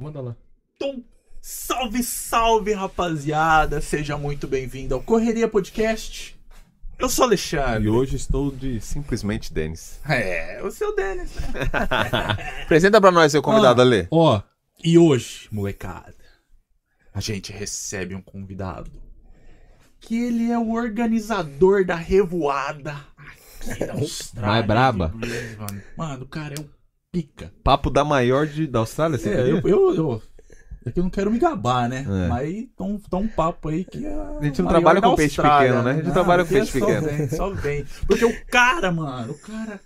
Manda lá. Então, salve, salve, rapaziada! Seja muito bem-vindo ao Correria Podcast. Eu sou o Alexandre. E hoje estou de simplesmente Denis. É, o seu Denis, né? Apresenta pra nós seu convidado, Ah. Ale. Ó, e hoje, molecada, a gente recebe um convidado que ele é o organizador da revoada aqui da Austrália. Mais braba? Mano, o cara é o pica. Papo da maior de, da Austrália, você É, eu, eu, eu, é que eu não quero me gabar, né? É. Mas tão, tão um papo aí que é A gente não maior trabalha da com peixe pequeno, né? A gente Não, trabalha com é peixe só pequeno. Vem, só vem. Porque o cara, mano, o cara.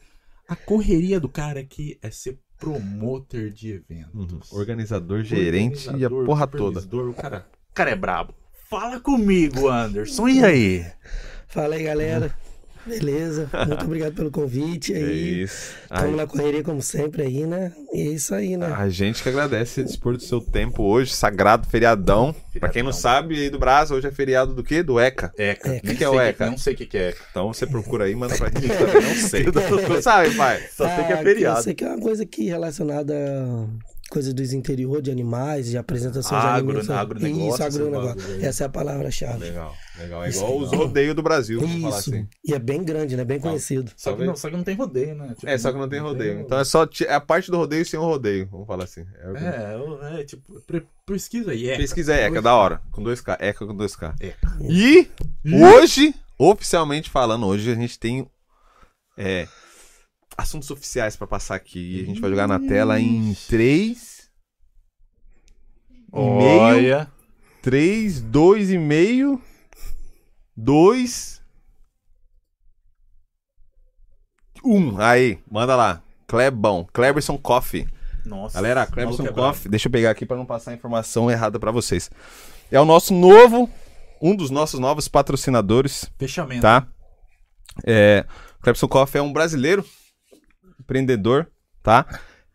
A correria do cara aqui é ser promoter de eventos. Uhum. Organizador, gerente e a Organizador, porra toda. O cara, o cara é brabo. Fala comigo, Anderson. E aí? Fala aí, galera. Beleza? Muito obrigado pelo convite É aí. isso. Estamos na correria como sempre aí, né? E é isso aí, né? A gente que agradece você dispor do seu tempo hoje, sagrado feriadão. Pra quem não sabe, aí do Brasil, hoje é feriado do quê? Do ECA. Eca. Eca. Nem Que que é o Eca? Não sei o que, que é Eca. Então você procura aí, manda pra gente também, não sei. Não sabe, pai? Só sei que Ah, é feriado. Eu sei que é uma coisa aqui relacionada a coisas dos interior de animais, de apresentações de Agro- alimentos. agronegócio, Isso, agronegócio. Essa é a palavra-chave. Legal, legal. É igual os rodeios do Brasil, vamos falar assim. E é bem grande, né? Bem conhecido. Só que, não, só que não tem rodeio, né? Tipo, É, só que não tem rodeio. Então é só é a parte do rodeio sem o rodeio, vamos falar assim. É, É, eu- é, tipo, pesquisa aí. Eca. Pesquisa aí, ECA, é da hora. Com 2K, ECA com 2K. Eca. E hoje, oficialmente falando, hoje a gente tem é, assuntos oficiais pra passar aqui. E a gente vai jogar na tela em 3. Meio, Olha. 3, 2 e meio, 2, 1. Aí, manda lá. Clebão, Cleberson Coffee. Nossa. Galera, Cleberson é brabo. Coffee, deixa eu pegar aqui pra não passar a informação errada pra vocês. É o nosso novo, um dos nossos novos patrocinadores, Fechamento. tá? É, o Cleberson Coffee é um brasileiro, empreendedor, tá?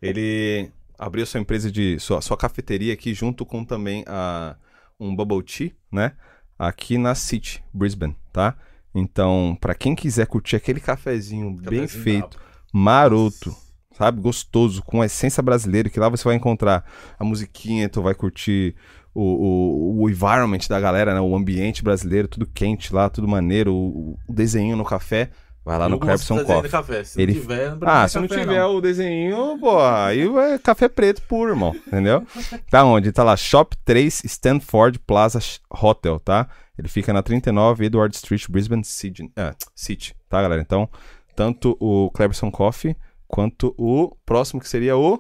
Ele abriu sua empresa de sua, sua cafeteria aqui junto com também a um bubble tea, né? Aqui na City, Brisbane, tá? Então, pra quem quiser curtir aquele cafezinho bem Cafezinho feito, brabo. maroto, sabe? Gostoso, com a essência brasileira, que lá você vai encontrar a musiquinha, tu vai curtir o, o, o environment da galera, né? O ambiente brasileiro, tudo quente lá, tudo maneiro, o, o desenho no café, vai lá no do desenho Coffee. Café. Se Ele- não tiver, mim Ah, é se não café, tiver o desenho, pô, aí é café preto puro, irmão, entendeu? Tá onde? Tá lá, Shop 3 Stanford Plaza Hotel, tá? Ele fica na 39 Edward Street, Brisbane City, ah, City, tá, galera? Então, tanto o Cleberson Coffee quanto o próximo que seria o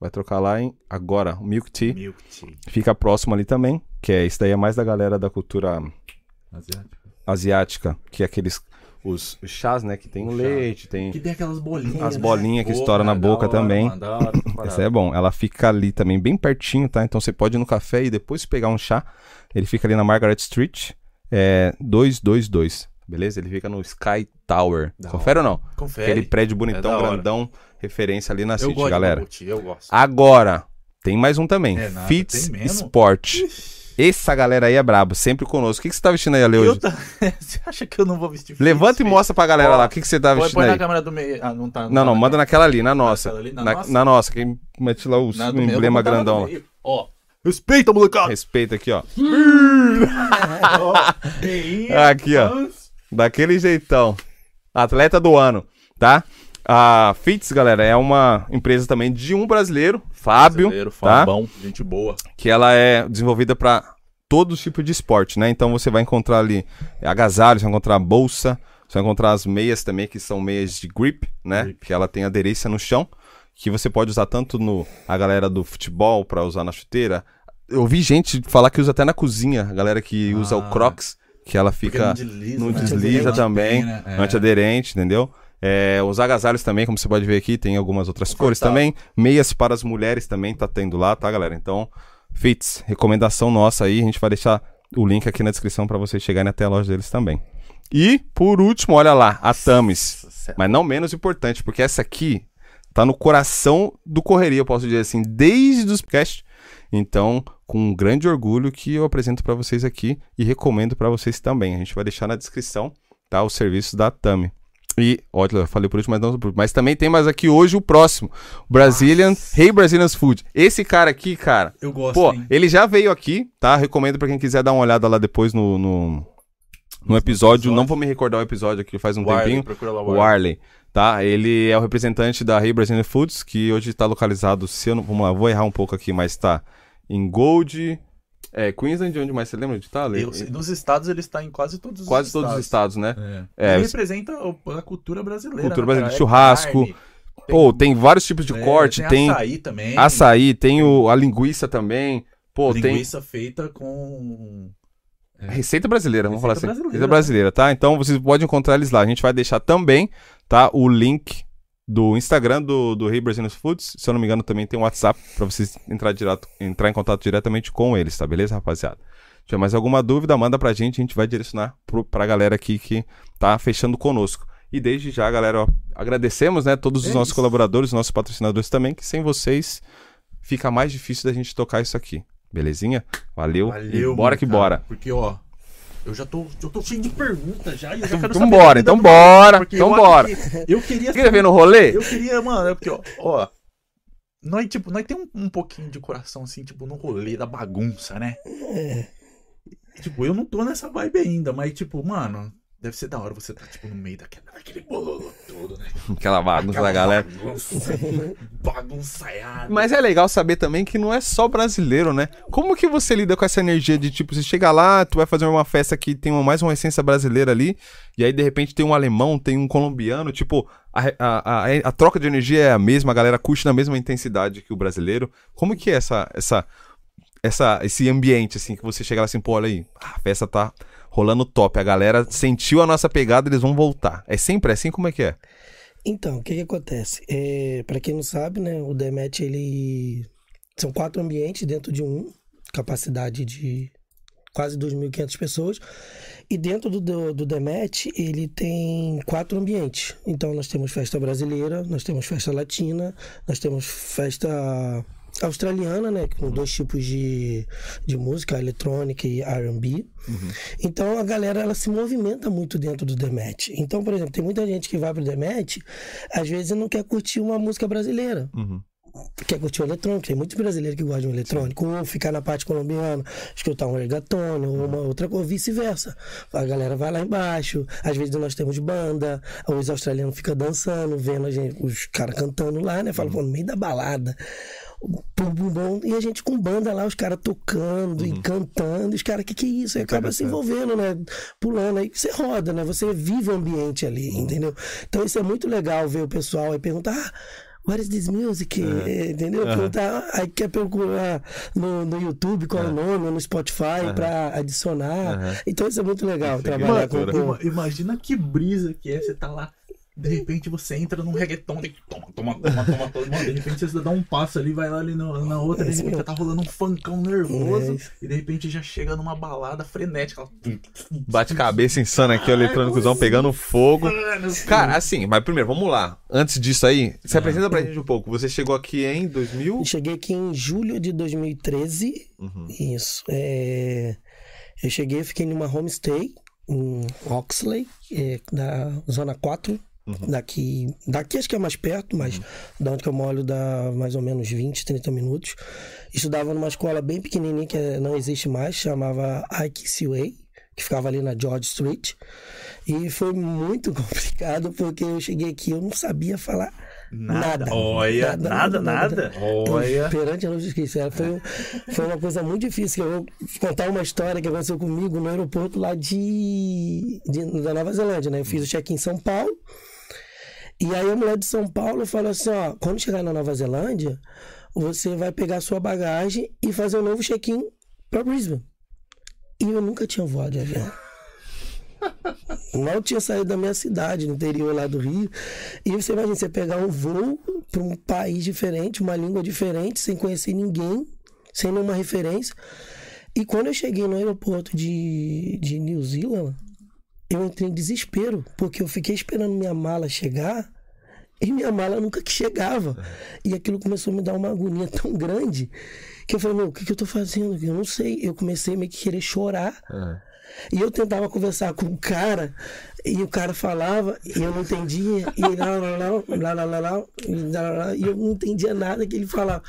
vai trocar lá em agora, o Milk Tea, Milk tea. fica próximo ali também, que é isso daí é mais da galera da cultura Asiático. Asiática, que é aqueles os, chás, né, que tem o leite, tem Que tem aquelas bolinhas. As né? bolinhas que Pô, estouram na boca hora, também. mano, hora, essa é bom. Ela fica ali também, bem pertinho, tá? Então você pode ir no café e depois pegar um chá. Ele fica ali na Margaret Street, é 222, beleza? Ele fica no Sky Tower. Da Confere ou não? Confere. Aquele prédio É bonitão, hora. grandão, referência ali na eu City, gosto galera. de eu gosto. Agora, tem mais um também. É nada, Fits tem mesmo? Essa galera aí é brabo, sempre conosco. O que, que você tá vestindo aí, Ale, hoje? tá... Você acha que eu não vou vestir Levanta e Fits, mostra pra galera Ó, lá. O que, que você tá Põe, vestindo põe na aí? câmera do meio. Ah, não tá. Não, não, tá manda naquela ali, na nossa. Ali, na na, nossa? na nossa, quem mete lá o emblema grandão lá. Ó. Respeita, molecada! Respeita aqui, ó. Aqui, ó. Daquele jeitão. Atleta do ano, tá? A Fits, galera, é uma empresa também de um brasileiro, Fábio, Brasileiro, tá? Fabão, gente boa. que ela é desenvolvida para todo tipo de esporte, né? Então você vai encontrar ali agasalhos, vai encontrar bolsa, você vai encontrar as meias também, que são meias de grip, né? Grip. Que ela tem aderência no chão, que você pode usar tanto no a galera do futebol para usar na chuteira. Eu vi gente falar que usa até na cozinha, a galera que usa o Ah. Crocs, que ela Porque fica não desliza, não né? desliza também, tem, né? É. antiaderente, entendeu? É, os agasalhos também, como você pode ver aqui, tem algumas outras cores também. Meias para as mulheres também tá tendo lá, tá, galera? Então, Fits, recomendação nossa aí, a gente vai deixar o link aqui na descrição para vocês chegarem até a loja deles também. E, por último, olha lá, a Tamis. Céu. Mas não menos importante, porque essa aqui tá no coração do Correria, eu posso dizer assim, desde os podcasts. Então, com um grande orgulho que eu apresento para vocês aqui e recomendo para vocês também. A gente vai deixar na descrição, tá, os serviços da Tami. E, olha, eu falei por último, mas não. Mas também tem mais aqui hoje o próximo. Brazilian, Hey Brazilian's Food. Esse cara aqui, cara. Eu gosto, Pô, hein? ele já veio aqui, tá? Recomendo pra quem quiser dar uma olhada lá depois no, no, no episódio. Não vou me recordar o episódio aqui faz um Warley, tempinho. procura lá o Warley, tá? Ele é o representante da Hey Brazilian Foods, que hoje tá localizado, se eu não, vamos lá, vou errar um pouco aqui, mas tá em Gold, é, Queensland, onde mais você lembra de tá? Eu nos estados ele está em quase todos os Quase estados. todos os estados, né? É. É, ele representa a cultura brasileira. Cultura né, brasileira, cara? É churrasco, carne, Pô, tem vários tipos de é, corte, tem açaí também. açaí, tem o, a linguiça também. Pô, tem linguiça feita com. receita brasileira, vamos falar Receita assim. brasileira, Receita brasileira, tá? Então vocês podem encontrar eles lá. A gente vai deixar também, tá? O link do Instagram do, do Hey Brazilian Foods. Se eu não me engano, também tem um WhatsApp pra vocês entrar, direto, entrar em contato diretamente com eles, tá? Beleza, rapaziada? Se tiver mais alguma dúvida, manda pra gente, a gente vai direcionar pro, pra galera aqui que tá fechando conosco. E desde já, galera, ó, agradecemos, né, todos os É nossos colaboradores, nossos patrocinadores também, que sem vocês fica mais difícil da gente tocar isso aqui. Belezinha? Valeu. Valeu, bora que cara, bora. Porque, ó. Eu já tô, eu tô cheio de perguntas já. E eu já Então quero da vida então bora, porque então eu bora. Eu queria. Você queria ver no rolê? Eu queria, mano, é porque, ó, ó. Nós, tipo, nós tem um, um pouquinho de coração, assim, tipo, no rolê da bagunça, né? É. Tipo, eu não tô nessa vibe ainda, mas, tipo, mano, deve ser da hora você tá, tipo, no meio daquele, daquele bololo todo, né? Aquela bagunça da Aquela galera. Bagunça, bagunçaiada. Mas é legal saber também que não é só brasileiro, né? Como que você lida com essa energia de tipo, você chega lá, tu vai fazer uma festa que tem uma- mais uma essência brasileira ali, e aí de repente tem um alemão, tem um colombiano, tipo, a, a, a, a troca de energia é a mesma, a galera curte na mesma intensidade que o brasileiro. Como que é essa, essa, essa, esse ambiente, assim, que você chega lá assim, pô, olha aí, a festa tá rolando top, a galera sentiu a nossa pegada, eles vão voltar. É sempre assim? Como é que é? Então, o que que acontece? É, para quem não sabe, né, o Demet, ele... São quatro ambientes dentro de um, capacidade de quase 2.500 pessoas. E dentro do, do, do Demet, ele tem quatro ambientes. Então, nós temos festa brasileira, nós temos festa latina, nós temos festa australiana, né, com dois tipos de, de música, eletrônica e R&B. Então a galera ela se movimenta muito dentro do Demet. Então, por exemplo, tem muita gente que vai pro Demet, às vezes não quer curtir uma música brasileira. Uhum. Quer curtir o eletrônico, tem muitos brasileiros que gostam de um eletrônico, ou ficar na parte colombiana, escutar um reggaeton, ou uma outra coisa, vice-versa. A galera vai lá embaixo, às vezes nós temos banda, os australianos ficam dançando, vendo a gente, os caras cantando lá, né? Fala, pô, no meio da balada. Bum, bum, bum, e a gente com banda lá, os caras tocando e cantando, os caras, que que é isso? Aí acaba se envolvendo, né? Pulando, aí você roda, né? Você vive o ambiente ali, entendeu? Então isso é muito legal ver o pessoal aí perguntar, ah, what is this music? Entendeu? Perguntar, aí quer procurar no, no YouTube qual é o nome, no Spotify pra adicionar. Então isso é muito legal, trabalhar com ima- imagina que brisa que é você tá lá. De repente você entra num reggaeton, de toma, toma, toma, toma, toma. De repente você dá um passo ali, vai lá ali no- na outra, de repente já tá rolando um funkão nervoso. É. E de repente já chega numa balada frenética. Bate cabeça insana aqui, o eletrônicozão pegando fogo. Mano, Cara, assim, mas primeiro, vamos lá. Antes disso aí, se apresenta pra gente um pouco. Você chegou aqui em 2000? Eu cheguei aqui em julho de 2013. Uhum. Isso. É... Eu cheguei, fiquei numa homestay em Oxley, é, da Zona 4. Daqui, daqui acho que é mais perto, mas da onde que eu moro dá mais ou menos 20, 30 minutos. Estudava numa escola bem pequenininha que não existe mais, chamava IQCA, que ficava ali na George Street. E foi muito complicado porque eu cheguei aqui eu não sabia falar Nada. nada. Olha, nada, nada. Olha. Eu, perante a luz. Era- Foi, foi uma coisa muito difícil. Eu vou contar uma história que aconteceu comigo no aeroporto lá de, de- da Nova Zelândia, né? Eu fiz o check-in em São Paulo. E aí a mulher de São Paulo falou assim, ó, quando chegar na Nova Zelândia, você vai pegar sua bagagem e fazer um novo check-in para Brisbane. E eu nunca tinha voado de avião. Mal tinha saído da minha cidade, no interior lá do Rio. E você imagina, você pegar um voo para um país diferente, uma língua diferente, sem conhecer ninguém, sem nenhuma referência. E quando eu cheguei no aeroporto de, de New Zealand, eu entrei em desespero, porque eu fiquei esperando minha mala chegar e minha mala nunca que chegava. E aquilo começou a me dar uma agonia tão grande que eu falei, meu, o que, que eu tô fazendo? Eu não sei. Eu comecei meio que querer chorar. E eu tentava conversar com o cara, e o cara falava, e eu não entendia, e lá, lá, lá, lá, lá, lá, lá, e lá, lá, lá, e eu não entendia nada que ele falava.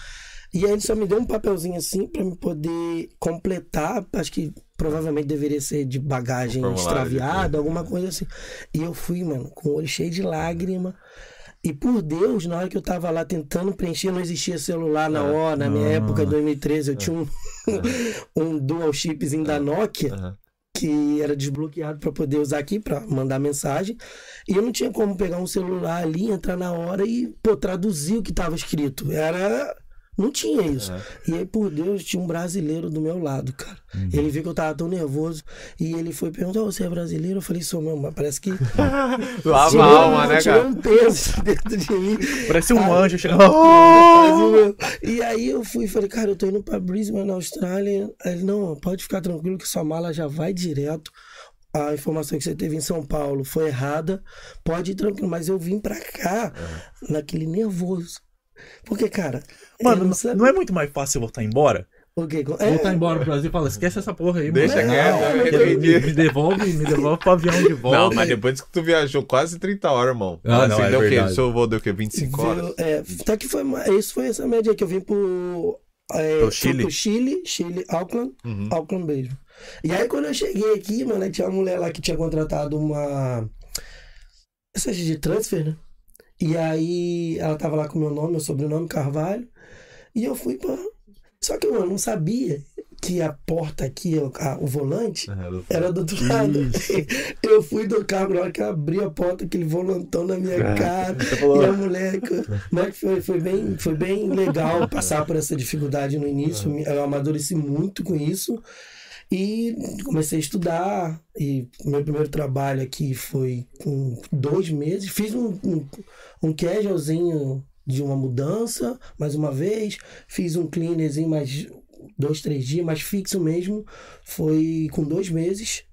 E aí ele só me deu um papelzinho assim pra me poder completar, acho que provavelmente deveria ser de bagagem extraviada, alguma coisa assim. E eu fui, mano, com o olho cheio de lágrima. E por Deus, na hora que eu tava lá tentando preencher, não existia celular na hora. Na minha Ah. época, em 2013, eu tinha um, um dual chipzinho da Nokia Aham. que era desbloqueado para poder usar aqui para mandar mensagem. E eu não tinha como pegar um celular ali, entrar na hora e pô, traduzir o que estava escrito. Era. Não tinha isso. E aí, por Deus, tinha um brasileiro do meu lado, cara. Ele viu que eu tava tão nervoso. E ele foi perguntar: Você é brasileiro? Eu falei: Sou mesmo, mas parece que. Lava tinha- a alma, né, cara? um peso dentro de mim. Parece um Aí- anjo chegando. E aí eu fui e falei, cara, eu tô indo pra Brisbane, na Austrália. Aí ele, não, pode ficar tranquilo que sua mala já vai direto. A informação que você teve em São Paulo foi errada. Pode ir tranquilo, mas eu vim pra cá naquele nervoso. Porque, cara, Mano, não não é muito mais fácil eu voltar embora? o quê? É, Voltar embora pro Brasil e falar, esquece essa porra aí, Deixa mano. quieto, eu Me, me devolve, me devolve pro avião de volta. Não, mas depois que tu viajou quase 30 horas, irmão. Ah, não, Você é deu o quê? verdade. Seu voo deu o quê? 25 horas? é, tá que foi, isso foi essa média aí que eu vim pro. É, Pro Chile? pro Chile, Chile, Auckland, Uhum. Auckland mesmo. E aí quando eu cheguei aqui, mano, tinha uma mulher lá que tinha contratado uma. Essa de transfer, né? E aí ela tava lá com meu nome, meu sobrenome, Carvalho. E eu fui pra. Só que eu não sabia que a porta aqui, o, a- o volante, era do outro lado. Eu fui do carro, na hora que eu abri a porta, aquele volantão na minha cara. E a mulher. Mas foi, foi, bem, foi bem legal passar por essa dificuldade no início. Eu amadureci muito com isso. E comecei a estudar. E meu primeiro trabalho aqui foi com dois meses. Fiz um, um, um casualzinho de uma mudança, mais uma vez. Fiz um cleanerzinho mais dois, três dias, mais fixo mesmo. Foi com dois meses.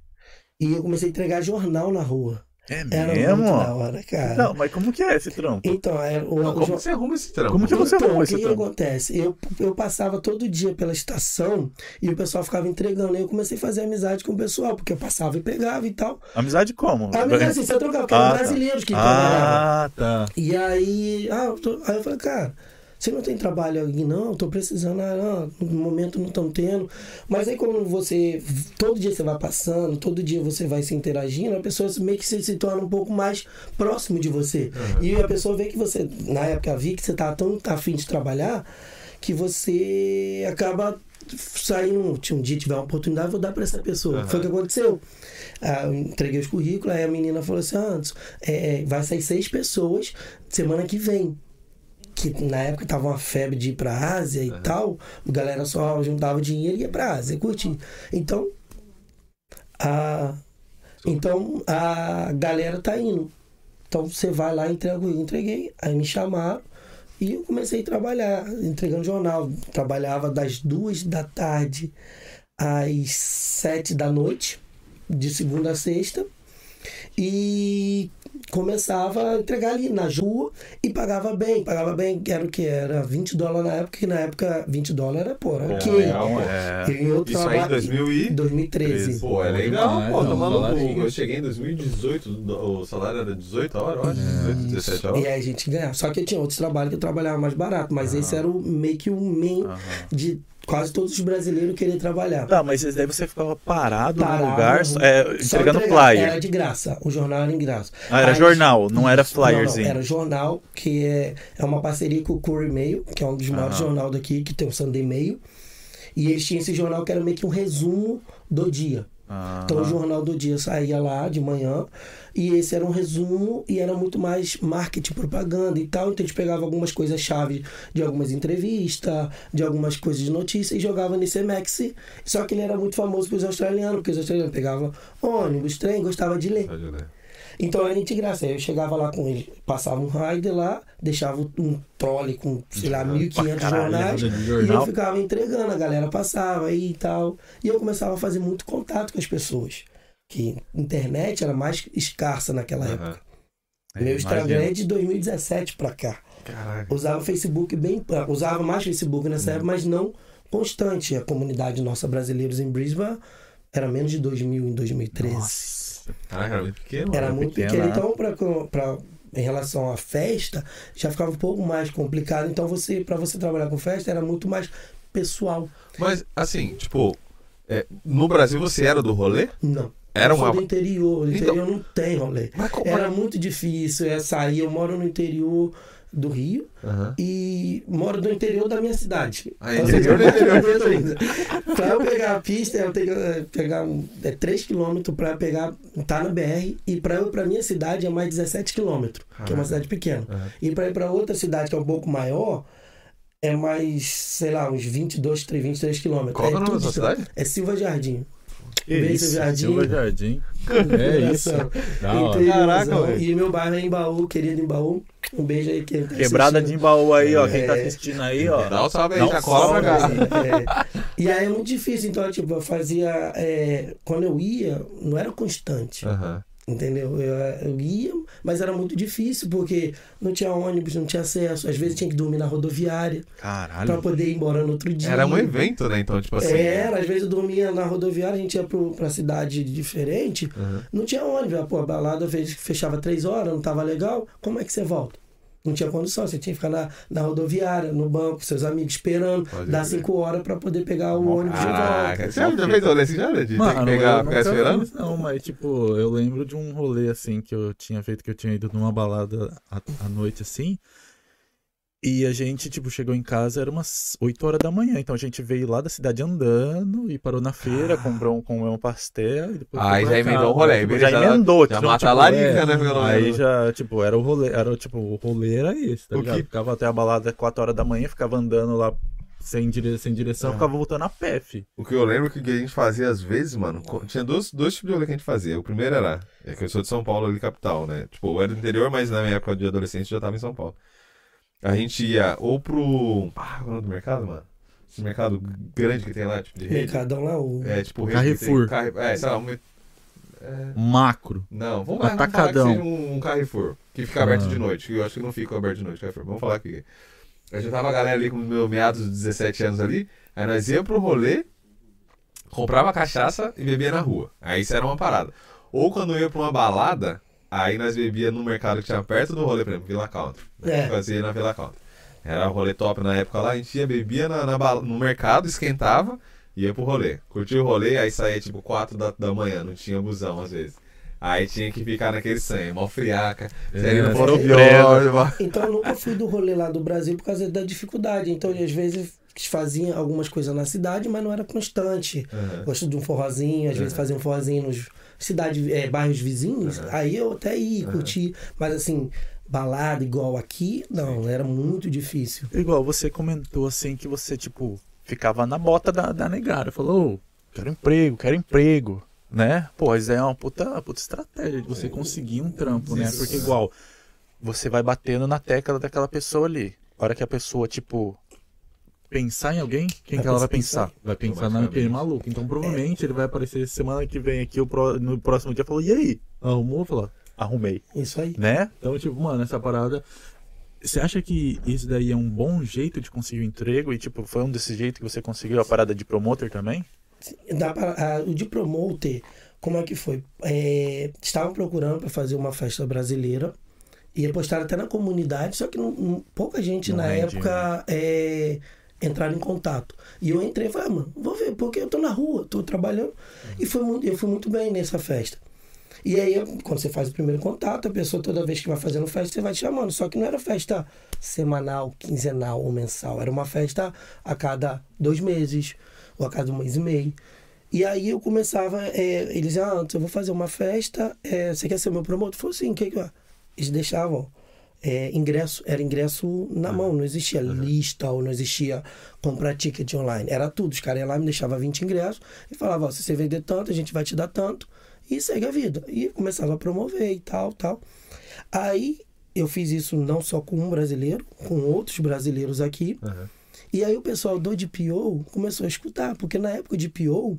E eu comecei a entregar jornal na rua. É Era mesmo? muito da hora, cara. Não, mas como que é esse trampo? Então, é, o, Não, o como jo- você arruma esse trampo? Como que você então, arruma o esse que, que trampo? acontece? Eu, eu passava todo dia pela estação e o pessoal ficava entregando. E eu comecei a fazer amizade com o pessoal, porque eu passava e pegava e tal. Amizade como? Amizade assim, você trocava, porque eram Ah, tá. brasileiros que trabalhavam. Ah, tá. E aí, ah, eu tô- aí eu falei, cara, você não tem trabalho aqui, não? Tô precisando, ah, não, no momento não estão tendo. Mas aí quando você, todo dia você vai passando, todo dia você vai se interagindo, a pessoa meio que se, se torna um pouco mais próximo de você. E a pessoa vê que você, na época, vi que você tava tão afim de trabalhar, que você acaba saindo, um dia tiver uma oportunidade, vou dar para essa pessoa. Foi o que aconteceu. Ah, eu entreguei os currículos, aí a menina falou assim, ah, Anderson, é, vai sair seis pessoas semana que vem. Que na época tava uma febre de ir pra Ásia e tal, a galera só juntava dinheiro e ia pra Ásia, curtir. Então, a, então a galera tá indo. Então você vai lá e entrega, eu entreguei, aí me chamaram e eu comecei a trabalhar, entregando jornal. Trabalhava das duas da tarde às sete da noite, de segunda a sexta, e começava a entregar ali na rua e pagava bem. Pagava bem, era o que? Era 20 dólares na época, que na época 20 dólares era, pô, era ok. legal. É. E eu Isso aí em traba- 2000 e... 2013. Pô, é legal, Demais, pô, tá não, maluco. salário Eu cheguei em 2018, o salário era 18 horas, eu acho. 18, 17 horas. E aí a gente ganhava. Só que eu tinha outros trabalhos que eu trabalhava mais barato, mas esse era o, meio que o main de quase todos os brasileiros querer trabalhar. Tá, mas daí você ficava parado, Parado, no lugar, é, entregando flyer. Era de graça. O jornal era de graça. Ah, era Aí- jornal, não era Isso, não, não, flyerzinho. era jornal, que é, é uma parceria com o Curry Mail, que é um dos maiores jornais daqui, que tem o Sunday Mail. E eles tinham esse jornal que era meio que um resumo do dia. Ah, Então o jornal do dia saía lá de manhã e esse era um resumo e era muito mais marketing, propaganda e tal. Então a gente pegava algumas coisas-chave de algumas entrevistas, de algumas coisas de notícia e jogava nesse MX. Só que ele era muito famoso pelos australianos, porque os australianos pegavam ônibus, trem, gostava de ler. Então era de graça. Aí eu chegava lá com ele, passava um rider lá, deixava um trolley com, sei lá, 1.500 jornais. de E eu ficava entregando, a galera passava aí e tal. E eu começava a fazer muito contato com as pessoas. Que internet era mais escassa naquela Aham. época. É, Meu Instagram é de 2017 pra cá. Caraca. Usava Facebook bem. ah, Usava mais Facebook Uhum. nessa época, mas não constante. A comunidade nossa brasileiros em Brisbane Era menos de 2 mil em 2013. Nossa. Caraca, era muito pequeno. Era era muito pequeno, pequeno. né? Então, pra, pra- em relação à festa, já ficava um pouco mais complicado. Então, você para você trabalhar com festa, era muito mais pessoal. Mas, assim, tipo, é, no Brasil você era do rolê? Não. Era eu sou uma. do interior. No Então- interior não tem rolê. Mas como- Era muito difícil é, sair. Eu moro no interior do Rio Aham. e moro no interior da minha cidade. Ah, Ou interior seja, interior. ainda. pra eu pegar a pista, eu tenho que eh, pegar um, é 3 km pra pegar, tá na BR, e pra eu pra minha cidade é mais 17 km, que é uma cidade pequena. Aham. E pra ir pra outra cidade que é um pouco maior, é mais, sei lá, uns 22, 23 km. Qual é o nome tudo da cidade? É Silva Jardim. Beijo, isso, Jardim. Silva Jardim. É isso. Interiorzão. Caraca, velho. E meu bairro é Embaú, querido Embaú. Um beijo aí quem tá Quebrada de. Embaú aí, ó. Quem tá É. assistindo aí, ó. Dá um salve aí, Dá um já cola pra salve cá. aí. É. E aí é muito difícil, então, tipo, eu fazia. é, quando eu ia, não era constante. Aham. Entendeu? Eu, eu ia, mas era muito difícil, porque não tinha ônibus, não tinha acesso. Às vezes tinha que dormir na rodoviária pra Caralho. poder ir embora no outro dia. Era um evento, né? Então, tipo assim. Era, às vezes eu dormia na rodoviária, a gente ia pro, pra cidade diferente, Aham. não tinha ônibus. Pô, a balada fechava três horas, não tava legal. Como é que você volta? Não tinha condição, você tinha que ficar na, na rodoviária, no banco, seus amigos esperando, Pode dar crer. cinco horas pra poder pegar o ônibus de Caraca, volta. você já fez rolê assim já, né? De ter que Mano, pegar, ficar esperando? fiz, Não, mas tipo, eu lembro de um rolê assim que eu tinha feito, que eu tinha ido numa balada à, à noite assim. E a gente, tipo, chegou em casa, era umas 8 horas da manhã. Então a gente veio lá da cidade andando e parou na feira, comprou um, comeu um pastel e depois. Ah. Aí já emendou o rolê, Tipo, já- já emendou, já então, mata tipo, a larica, é, né, pelo Aí já, tipo, era o rolê, era tipo, o rolê era esse, tá O ligado? que- Ficava até a balada 4 horas da manhã, ficava andando lá sem, dire... sem direção, Ah. ficava voltando a pé, fi. O que eu lembro que a gente fazia às vezes, mano, tinha dois, dois tipos de rolê que a gente fazia. O primeiro era, é que eu sou de São Paulo, ali capital, né? Tipo, eu era do interior, mas na minha época de adolescente eu já tava em São Paulo. A gente ia ou pro. Ah, qual é o nome do mercado, mano? Esse mercado grande que tem lá, tipo, de rede. Mercadão lá, o. É, tipo, rede Carrefour. que tem Carre... É, sei lá, um. É... Macro. Não, vamos lá, vamos falar que Atacadão. seja um, um Carrefour, que fica aberto Ah. de noite, que eu acho que não fica aberto de noite, Carrefour. Vamos falar aqui. A gente tava a galera ali com meus meados de 17 anos ali, aí nós ia pro rolê, comprava cachaça e bebia na rua. Aí isso era uma parada. Ou quando eu ia pra uma balada, aí nós bebia no mercado que tinha perto do rolê, por exemplo, Vila Country. Né? É. Fazia na Vila Country. Era um rolê top na época lá, a gente ia, bebia na, na no mercado, esquentava, ia pro rolê. Curtia o rolê, aí saía tipo 4 da, da manhã, não tinha busão às vezes. Aí tinha que ficar naquele sangue, mal friaca, É, sério, no sofrendo. Forobiol, Então eu nunca fui do rolê lá do Brasil por causa da dificuldade. Então, às vezes, fazia algumas coisas na cidade, mas não era constante. Aham. Gosto de um forrozinho, às vezes fazia um forrozinho nos cidade, é, bairros vizinhos, Aham. aí eu até ia curtir. Mas assim, balada igual aqui, não, era muito difícil. Igual você comentou assim que você, tipo, ficava na bota da, da negara. Falou, "Ô, quero emprego, quero emprego. Né? Pô, isso é uma puta, puta estratégia de você conseguir um trampo, né? Porque igual, você vai batendo na tecla daquela pessoa ali. A hora que a pessoa, tipo, pensar em alguém, quem Vai que ela vai pensar. pensar? Vai pensar naquele maluco. Então provavelmente ele vai aparecer semana que vem aqui, no próximo dia, falou, e aí? Arrumou? Falou, arrumei Isso aí. né? Então, tipo, mano, essa parada. Você acha que isso daí é um bom jeito de conseguir o emprego? E, tipo, foi um desse jeito que você conseguiu a parada de promoter também? Dá pra, a- o de promoter, como é que foi? É, estavam procurando para fazer uma festa brasileira e postaram até na comunidade, só que não- não- pouca gente Não na rende, época é, entraram em contato. E eu entrei e falei, ah, mano, vou ver, porque eu tô na rua, tô trabalhando. E foi eu fui muito bem nessa festa. E aí, quando você faz o primeiro contato, a pessoa toda vez que vai fazendo festa, você vai te chamando. Só que não era festa semanal, quinzenal ou mensal. Era uma festa a cada dois meses, ou a cada um mês e meio. E aí eu começava, é, eles ah, eu vou fazer uma festa, é, você quer ser meu promotor? Falei assim, o que que eu... Eles deixavam é, ingresso, era ingresso na mão, não existia lista ou não existia comprar ticket online. Era tudo, os caras iam lá, me deixavam 20 ingressos e falavam, ó, se você vender tanto, a gente vai te dar tanto e segue a vida. E começava a promover e tal, tal. Aí eu fiz isso não só com um brasileiro, com outros brasileiros aqui. Aham. E aí o pessoal do DPO começou a escutar, porque na época de DPO,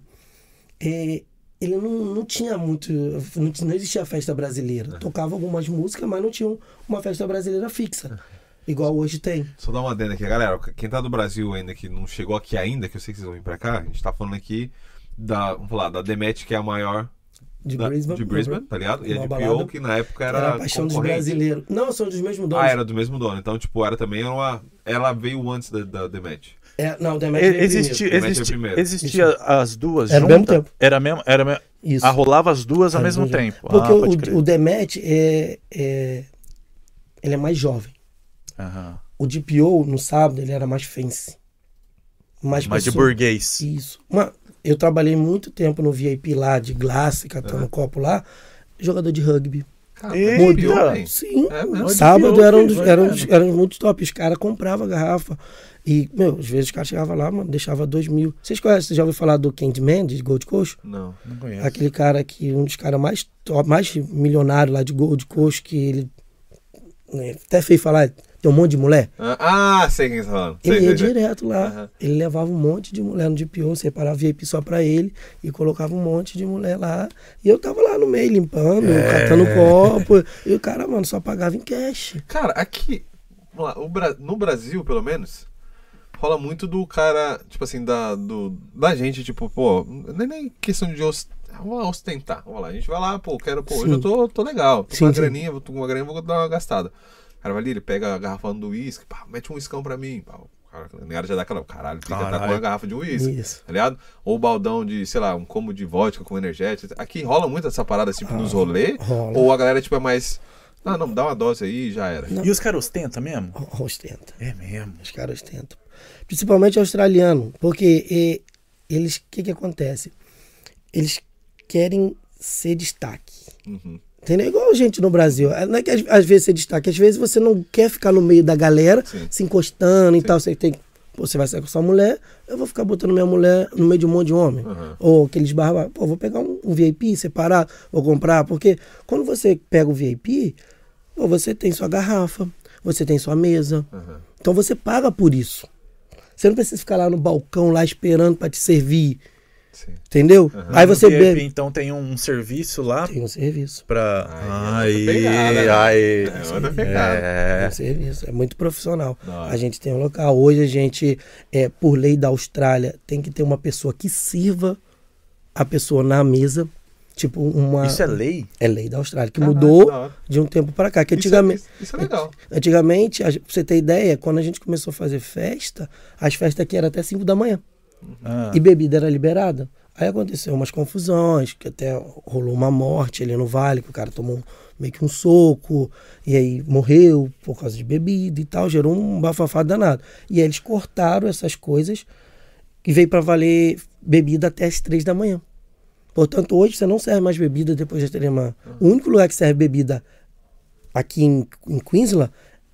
é, ele não, não tinha muito. Não, não existia festa brasileira. Tocava algumas músicas, mas não tinha um- uma festa brasileira fixa. Igual hoje tem. Só dar uma adenda aqui, galera. Quem tá do Brasil ainda, que não chegou aqui ainda, que eu sei que vocês vão vir pra cá, a gente tá falando aqui da, vamos falar, da Demet, que é a maior De da- Brisbane. de Brisbane, tá ligado? E a Uma DPO, balada. que na época era, Era a paixão dos brasileiros. Não, são dos mesmos donos. Ah, era do mesmo dono. Então, tipo, era também uma... Ela veio antes da, da Demet. É, não, o Demet veio Existia, primeiro. Demet é existia, primeiro. existia as duas Era ao juntas? mesmo tempo. Era mesmo, era mesmo. Isso. Ah, rolava as duas ao Era mesmo mesmo- tempo. Porque ah, o, o Demet é, é. Ele é mais jovem. Aham. O DPO, no sábado, ele era mais fancy. Mais, Mais de burguês. Isso. Uma, eu trabalhei muito tempo no VIP lá, de glace, catando É. copo lá. Jogador de rugby. Velho. Sim. É sábado eram, eram, eram muito top. Os caras compravam a garrafa. E, meu, às vezes os caras chegavam lá, mano, deixava dois mil. Vocês conhecem, você já ouviu falar do Candyman, de Gold Coast? Não. Não conheço. Aquele cara que, um dos caras mais top, mais milionário lá de Gold Coast, que ele. né, até feio falar, tem um monte de mulher. Ah, ah, sei quem você tá falando. Sei, Ele ia sei, sei. direto lá. Aham. Ele levava um monte de mulher no DPO, separava VIP só pra ele e colocava um monte de mulher lá. E eu tava lá no meio limpando, É. catando copo. E o cara, mano, só pagava em cash. Cara, aqui, vamos lá, o Bra- no Brasil, pelo menos, rola muito do cara, tipo assim, da, do, da gente, tipo, pô, não é nem questão de ostentar. Vamos lá, a gente vai lá, pô, quero, pô, hoje eu tô, tô legal, tô Sim, com uma sim. graninha, vou tô com uma graninha, vou dar uma gastada. O cara vai ali, ele pega a garrafa do uísque, pá, mete um uiscão pra mim, pá, o cara, a galera já dá aquela, caralho, fica tá com uma garrafa de uísque, Isso. tá ligado? Ou baldão de, sei lá, um combo de vodka com energético. Aqui rola muito essa parada, tipo, nos rolê, rola. ou a galera, tipo, é mais, ah, não, dá uma dose aí e já era. E os caras ostentam mesmo? O- Ostenta. É mesmo. Os caras ostentam. Principalmente australiano. Porque eh, eles. O que que acontece? Eles querem ser destaque. Uhum. Entendeu? Igual a gente no Brasil. É, Não é que às, às vezes você destaca, às vezes você não quer ficar no meio da galera, Sim. se encostando e tal. Você tem. Pô, você vai sair com sua mulher, eu vou ficar botando minha mulher no meio de um monte de homem. Uhum. Ou aqueles barba, pô, vou pegar um, um VIP separado, vou comprar. Porque quando você pega o VIP, pô, você tem sua garrafa, você tem sua mesa. Uhum. Então você paga por isso. Você não precisa ficar lá no balcão, lá esperando pra te servir. Sim. Entendeu? Aí você VIP, bebe. Então tem um serviço lá Tem um serviço. pra. Aí é pegada, né? aí. É. Tem É. um serviço. É muito profissional. Hora. A gente tem um local. Hoje a gente, é, por lei da Austrália, tem que ter uma pessoa que sirva a pessoa na mesa. Tipo, uma. Isso é lei? É lei da Austrália, que Caralho, mudou de um tempo pra cá. Que Isso é- antigamente. Isso, isso é legal. Antigamente, pra você ter ideia, quando a gente começou a fazer festa, as festas aqui eram até 5 da manhã. Ah. E bebida era liberada. Aí aconteceu umas confusões, que até rolou uma morte ali no vale, que o cara tomou meio que um soco, e aí morreu por causa de bebida e tal, gerou um bafafá danado. E aí eles cortaram essas coisas e veio para valer bebida até as três da manhã. Portanto, hoje você não serve mais bebida depois três da manhã. O único lugar que serve bebida aqui em, em Queensland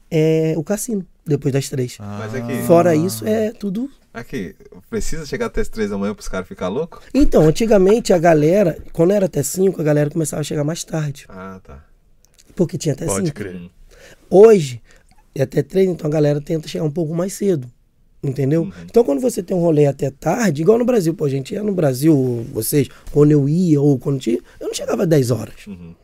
é o cassino, depois das três. Mas aqui, Fora isso, é tudo aqui, precisa chegar até as três da manhã pros caras ficar loucos? Então, antigamente a galera, quando era até 5, a galera começava a chegar mais tarde. Ah, tá. Porque tinha até Pode 5. crer. Hum. Hoje, é até 3, então a galera tenta chegar um pouco mais cedo. Entendeu? Uhum. Então, quando você tem um rolê até tarde, igual no Brasil, pô, a gente ia no Brasil, vocês, quando eu ia ou quando tinha, eu não chegava às 10 horas. Uhum.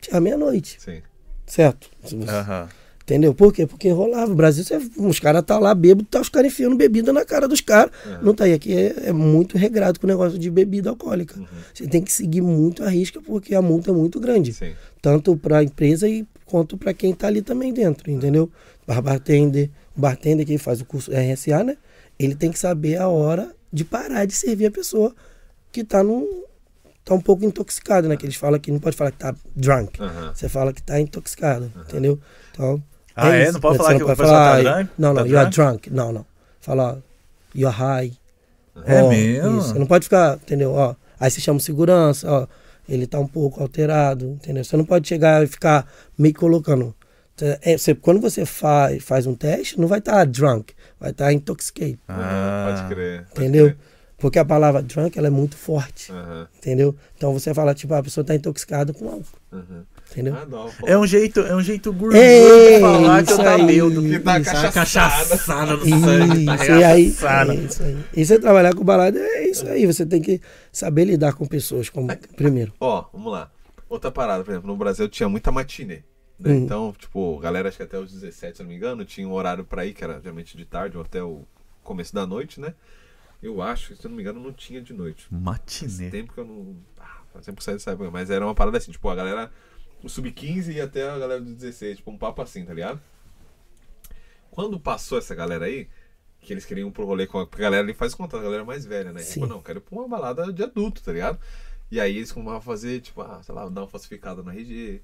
Chegava meia-noite, Sim. certo? Aham. Entendeu? Por quê? Porque rolava. O Brasil, você, os caras tá lá bêbado, tá os caras enfiando bebida na cara dos caras. Não tá aí. Aqui é, é muito regrado com o negócio de bebida alcoólica. Você tem que seguir muito a risca, porque a multa é muito grande. Sim. Tanto para a empresa e quanto para quem tá ali também dentro, entendeu? Bar- Bartender, o bartender que faz o curso RSA, né? Ele tem que saber a hora de parar de servir a pessoa que tá num. tá um pouco intoxicado, né? Que eles falam que não pode falar que tá drunk. Aham. Você fala que tá intoxicado, entendeu? Então. Ah, é? Não pode falar que o pessoal tá "Ai, drunk? Não, não, Tá you are drunk?" drunk. Não, não. Fala, you are high. É Ó, mesmo? Isso. Você não pode ficar, entendeu? Ó, aí você chama o segurança, ó. Ele tá um pouco alterado, entendeu? Você não pode chegar e ficar meio colocando. É, você- quando você faz, faz um teste, não vai estar drunk, vai estar intoxicated, Ah. Pode crer. pode entendeu? crer. Porque a palavra drunk ela é muito forte, Aham. entendeu? Então você fala, tipo, a pessoa tá intoxicada com álcool, Aham. Entendeu? Ah, não. É um jeito, é um jeito gourmet É, de falar que eu tá bêbado. Que tá Isso. cachaçada. cachaçada no sangue. tá Isso, e aí, é isso aí. E você trabalhar com balada é isso aí. Você tem que saber lidar com pessoas como primeiro. Ó, vamos lá. Outra parada, por exemplo, no Brasil tinha muita matinê. Né? Hum. Então, tipo, galera, acho que até os 17, se eu não me engano, tinha um horário pra ir, que era geralmente de tarde ou até o começo da noite, né? Eu acho, se eu não me engano, não tinha de noite. Faz Matiné. tempo que eu não. Ah, faz tempo que saiu dessa época. Mas era uma parada assim, tipo, a galera. O sub-15 e até a galera do 16, tipo, um papo assim, tá ligado? Quando passou essa galera aí, que eles queriam ir pro rolê com a, galera ali faz conta, a galera mais velha, né? Tipo, não, quero ir pra uma balada de adulto, tá ligado? E aí eles começavam a fazer, tipo, ah, sei lá, dar uma falsificada no RG,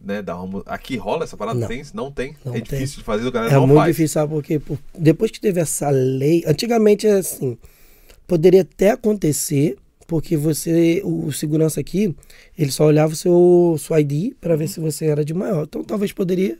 né? Dar uma... Aqui rola essa parada? Não. Tem? Não tem? Não é tem. difícil de fazer, a galera É não muito faz. difícil, sabe por quê? Por- depois que teve essa lei, antigamente é assim, poderia até acontecer, porque você, o segurança aqui, ele só olhava o seu, seu ID para ver se você era de maior. Então talvez poderia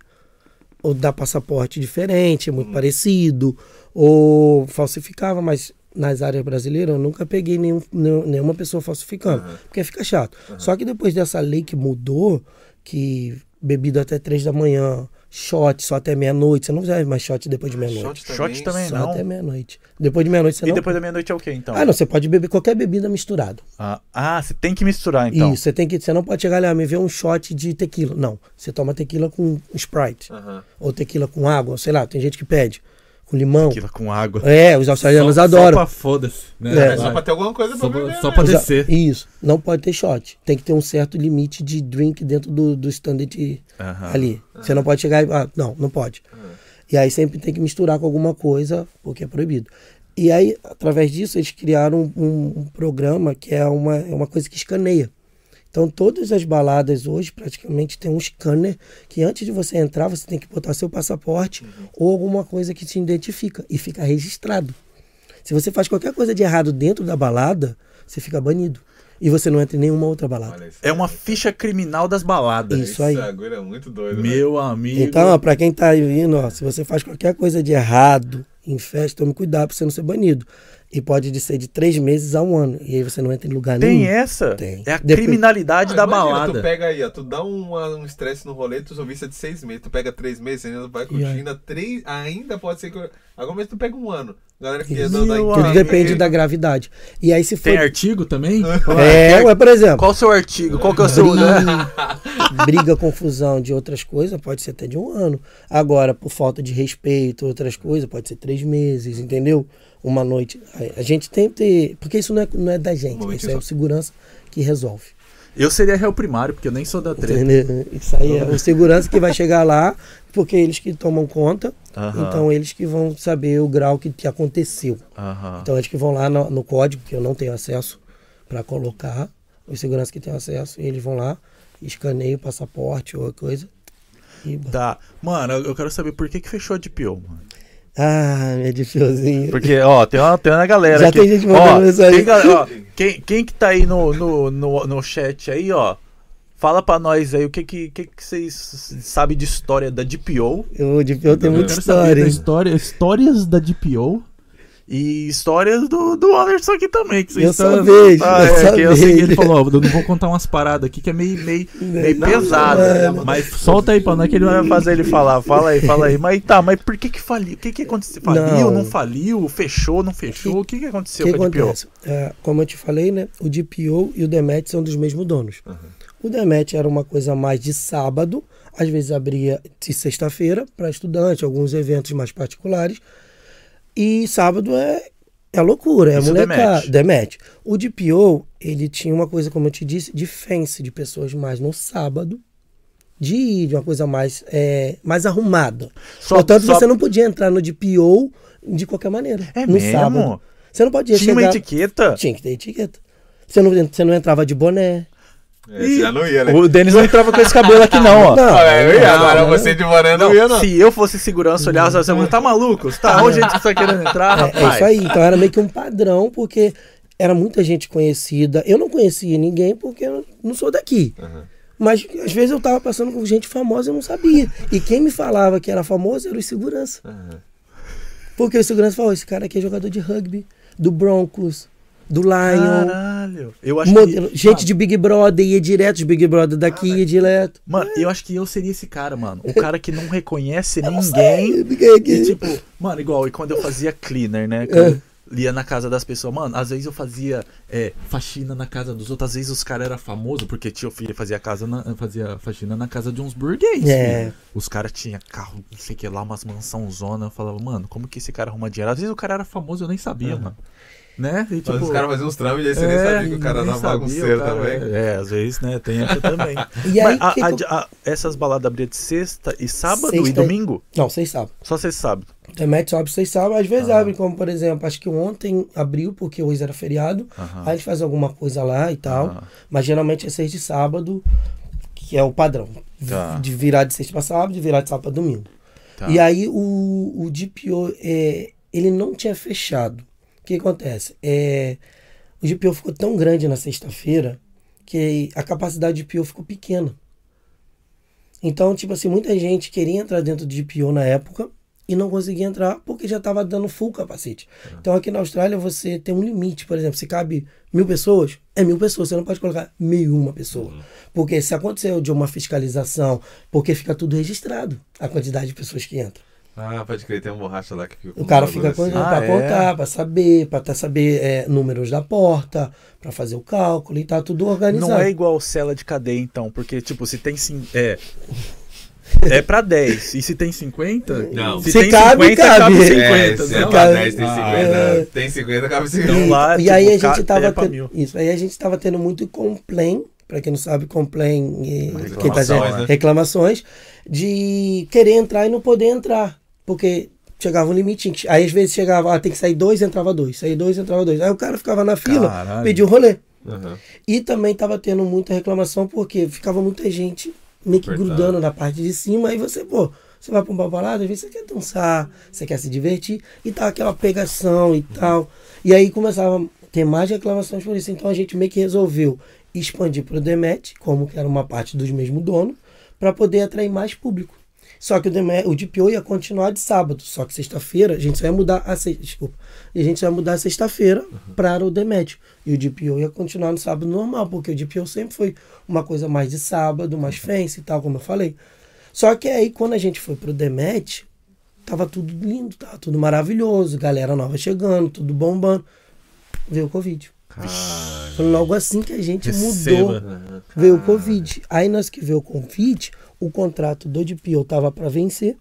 ou dar passaporte diferente, muito parecido, ou falsificava, mas nas áreas brasileiras eu nunca peguei nenhum, nenhum- nenhuma pessoa falsificando, porque fica chato. Só que depois dessa lei que mudou, que bebida até três da manhã, shot só até meia-noite, você não serve mais shot depois de meia-noite. Shot Shot também Só não. até meia-noite. Depois de meia-noite você E não... depois da meia-noite é o quê, então? Ah, não, você pode beber qualquer bebida misturada. Ah, ah, você tem que misturar, então. Isso, você tem que, você não pode chegar ali, ah, me vê um shot de tequila. Não, você toma tequila com Sprite, ou tequila com água, sei lá, tem gente que pede com limão. Tequila com água. É, os australianos Só- adoram. Só pra foda-se. Né? É. Só pra ter alguma coisa Só pra pra, beber, só né? pra descer. Isso, não pode ter shot. Tem que ter um certo limite de drink dentro do, do standard Aham. ali. Você não pode chegar e. Ah, não, não pode. E aí sempre tem que misturar com alguma coisa, porque é proibido. E aí, através disso, eles criaram um, um- um programa que é uma, é uma coisa que escaneia. Então, todas as baladas hoje praticamente tem um scanner que antes de você entrar, você tem que botar seu passaporte ou alguma coisa que te identifica e fica registrado. Se você faz qualquer coisa de errado dentro da balada, você fica banido. E você não entra em nenhuma outra balada. É uma ficha criminal das baladas. Isso aí. Esse agulha é muito doido. né? Meu amigo. Então, ó, pra quem tá aí vindo, ó, se você faz qualquer coisa de errado em festa, tome cuidado pra você não ser banido. E pode de ser de três meses a um ano. E aí você não entra em lugar Tem nenhum. essa? Tem. É a Depois- criminalidade Ah, da imagina, balada. Tu pega aí, ó, tu dá um um estresse no rolê, tu só vista de seis meses, tu pega três meses, ainda vai curtindo, três, ainda pode ser que. Alguma vez tu pega um ano. Galera que é Isso. Tudo depende que- da gravidade. E aí se for. Tem artigo também? É, ué, por exemplo, Qual o seu artigo? Qual que é o seu... né? briga, confusão de outras coisas, pode ser até de um ano. Agora, por falta de respeito, outras coisas, pode ser três meses, entendeu? Uma noite. A- gente tem que ter. Porque isso não é, não é da gente, isso é o segurança que resolve. Eu seria réu primário, porque eu nem sou da treta. Entendeu? Isso aí é o segurança que vai chegar lá, porque eles que tomam conta, Aham. então eles que vão saber o grau que, que aconteceu. Aham. Então eles que vão lá no, no código, que eu não tenho acesso para colocar, os seguranças que têm acesso, eles vão lá, escaneiam o passaporte ou coisa. E... Tá. Mano, eu eu quero saber por que, que fechou a DPO, mano. Ah, meu difiozinho. Porque, ó, tem uma, tem uma galera Já aqui. tem gente ó, mandando mensagem. tem ga- ó, quem, quem que tá aí no, no, no, no chat aí, ó, fala pra nós aí o que que, que, que vocês sabem de história da DPO O DPO tem Eu muita quero saber história, da história, histórias da DPO. E histórias do, do Anderson aqui também. Que vocês Eu estão- só vejo, Ah, eu é, só que eu sei que vejo. ele Ele falou, ó, eu não vou contar umas paradas aqui que é meio, meio, meio Não, pesada. não, mas Solta aí pra nós que ele Não vai fazer ele falar, fala aí, fala aí. Mas tá, mas por que que faliu? O que que aconteceu? Faliu, não, Não. faliu? Fechou, não fechou? O que que O aconteceu que com a DPO? acontece? É, como eu te falei, né? O DPO e o Demet são dos mesmos donos. O Demet era uma coisa mais de sábado, às vezes abria de sexta-feira para estudante, alguns eventos mais particulares. E sábado é, é loucura, é Isso, molecada. Demet. Demet. O DPO, ele tinha uma coisa, como eu te disse, de fence, de pessoas mais no sábado, de ir, de uma coisa mais, é, mais arrumada. Só- Portanto, só- você não podia entrar no DPO de qualquer maneira. É no mesmo? sábado. Você não podia Tinha uma chegar... etiqueta? Tinha que ter etiqueta. Você não, você não entrava de boné. É, você já não ia, né? O Denis não entrava com esse cabelo aqui não, ó. Não, é, eu ia, agora você de boné não, Não, ia, não. se eu fosse segurança, olhasse assim, você tá maluco? Você Tá, onde a gente tá querendo entrar, É, rapaz? é isso aí. Então era meio que um padrão, porque era muita gente conhecida. Eu não conhecia ninguém porque eu não sou daqui. Aham. Mas às vezes eu tava passando com gente famosa e eu não sabia. E quem me falava que era famoso era o segurança. Aham. Porque o segurança falou: esse cara aqui é jogador de rugby, do Broncos, do Lion. Caralho. Eu acho modelo- que... gente de Big Brother ia direto, de Big Brother daqui ia direto. Mano, eu acho que eu seria esse cara, mano. O cara que não reconhece Eu ninguém. ninguém aqui. E tipo, mano, igual, e quando eu fazia cleaner, né? É. eu lia na casa das pessoas, mano, às vezes eu fazia é, faxina na casa dos outros, às vezes os caras eram famosos, porque tio filho fazia, casa na- fazia faxina na casa de uns burguês. É. filho. Os caras tinham carro, não sei o que lá, umas mansão zona. Eu falava, mano, como que esse cara arruma dinheiro? Às vezes o cara era famoso, eu nem sabia, mano. Né? E, Mas tipo, os caras faziam uns trâmites e aí você nem é, sabia que o cara nem era bagunceiro cara- também. É, às vezes, né? Tem essa também. E aí, Mas a- que a- a- essas baladas abriam de sexta e sábado e Sexta e- domingo? Não, vocês sabem. Só sexta e sábado. Demet sobe, vocês sabem. Às vezes Ah. abre, como por exemplo, acho que ontem abriu, porque hoje era feriado. Aham. Aí eles fazem alguma coisa lá e tal. Aham. Mas geralmente é sexta e sábado, que é o padrão. Tá. De virar de sexta para sábado, de virar de sábado para domingo. Tá. E aí o, o DPO, é, ele não tinha fechado. O que acontece? É, o DPO ficou tão grande na sexta-feira que a capacidade do DPO ficou pequena. Então, tipo assim, muita gente queria entrar dentro do DPO na época e não conseguia entrar porque já estava dando full capacete. Então, aqui na Austrália, você tem um limite. Por exemplo, se cabe mil pessoas, é mil pessoas. Você não pode colocar mil uma pessoa. Porque se aconteceu de uma fiscalização, porque fica tudo registrado, a quantidade de pessoas que entram. Ah, pode crer, tem um borracha lá que fica com O cara fica com assim. Ah, para é? contar, para saber, para até saber é, números da porta, para fazer o cálculo e tá tudo organizado. Não é igual cela de cadeia, então, porque, tipo, se tem. cin- É. É pra 10. E se tem 50? Não. Se, Se tem cabe, 50, cabe. cabe 50. É, se é não? pra 10, tem Ah, 50. é. Tem 50, cabe 50. Então lá, e tipo, aí a gente tava é pra tendo, isso, aí a gente tava tendo muito complain, para quem não sabe, complain, eh, Reclamações, quem tá dizendo, né? reclamações de querer entrar e não poder entrar, porque chegava um limite, aí às vezes chegava, ah, tem que sair dois, entrava dois, sair dois, entrava dois. Aí o cara ficava na fila, Caralho. pediu rolê. Aham. E também tava tendo muita reclamação porque ficava muita gente meio que Apertado. grudando na parte de cima. Aí você, pô, você vai pra uma balada, às vezes você quer dançar, você quer se divertir e tá aquela pegação e tal. E aí começava a ter mais reclamações por isso. Então a gente meio que resolveu expandir pro Demet, como que era uma parte dos mesmos donos, para poder atrair mais público. Só que o, Demet, o DPO ia continuar de sábado, só que sexta-feira a gente só ia mudar a sexta, desculpa, a gente só ia mudar sexta-feira para o Demet. E o DPO ia continuar no sábado normal, porque o DPO sempre foi uma coisa mais de sábado, mais fancy e tal, como eu falei. Só que aí quando a gente foi pro Demet, tava tudo lindo, tava tudo maravilhoso, galera nova chegando, tudo bombando. Veio o Covid. Foi logo assim que a gente mudou Receba. veio o Covid. Aí nós que veio o Covid, o contrato do DPO tava para vencer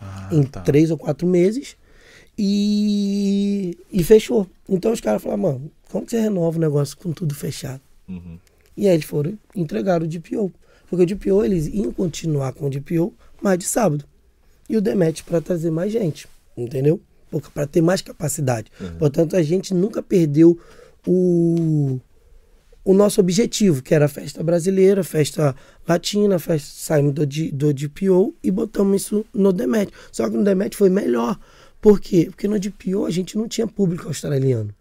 Ah, em tá. três ou quatro meses e, e fechou. Então os caras falaram, mano, como que você renova o negócio com tudo fechado? Uhum. E aí eles foram e entregaram o DPO. Porque o DPO, eles iam continuar com o DPO mais de sábado. E o Demet para trazer mais gente, entendeu? Para ter mais capacidade. Portanto, a gente nunca perdeu o, o nosso objetivo, que era a festa brasileira, festa latina, festa, saímos do, do DPO e botamos isso no Demet. Só que no Demet foi melhor. Por quê? Porque no DPO a gente não tinha público australiano.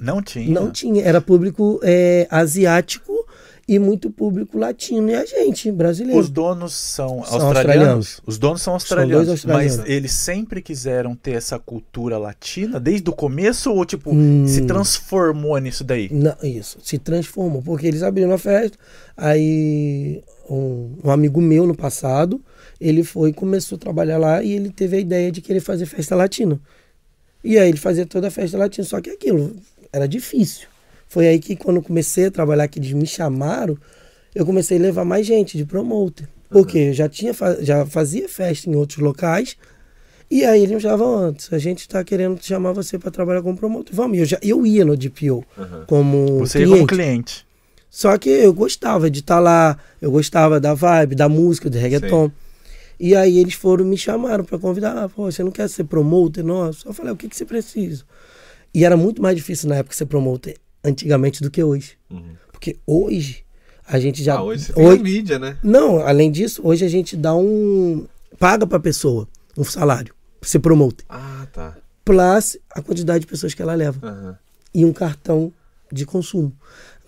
Não tinha. Não tinha. Era público é, asiático e muito público latino. E a gente, brasileiro. Os donos são, São australianos. australianos. Os donos são australianos. australianos. Mas eles sempre quiseram ter essa cultura latina desde o começo ou tipo Hum. se transformou nisso daí? Não, isso, se transformou. Porque eles abriram a festa, aí um, um amigo meu no passado, ele foi e começou a trabalhar lá e ele teve a ideia de querer fazer festa latina. E aí ele fazia toda a festa latina, só que aquilo era difícil. Foi aí que quando eu comecei a trabalhar, que eles me chamaram, eu comecei a levar mais gente de promoter. Porque eu já, tinha, já fazia festa em outros locais, e aí eles me chamavam antes. A gente está querendo chamar você para trabalhar como promotor. Vamos, eu, já, eu ia no DPO como Você ia cliente. como cliente. Só que eu gostava de estar lá, eu gostava da vibe, da música, do reggaeton. E aí eles foram me chamaram para convidar. Ah, pô, você não quer ser promoter nosso? Eu falei, o que, que você precisa? E era muito mais difícil na época ser promoter antigamente do que hoje. Porque hoje a gente já. Ah, hoje você tem a mídia, né? Não, além disso, hoje a gente dá um. paga pra pessoa um salário pra ser promoter. Ah, tá. Plus a quantidade de pessoas que ela leva Aham. e um cartão de consumo.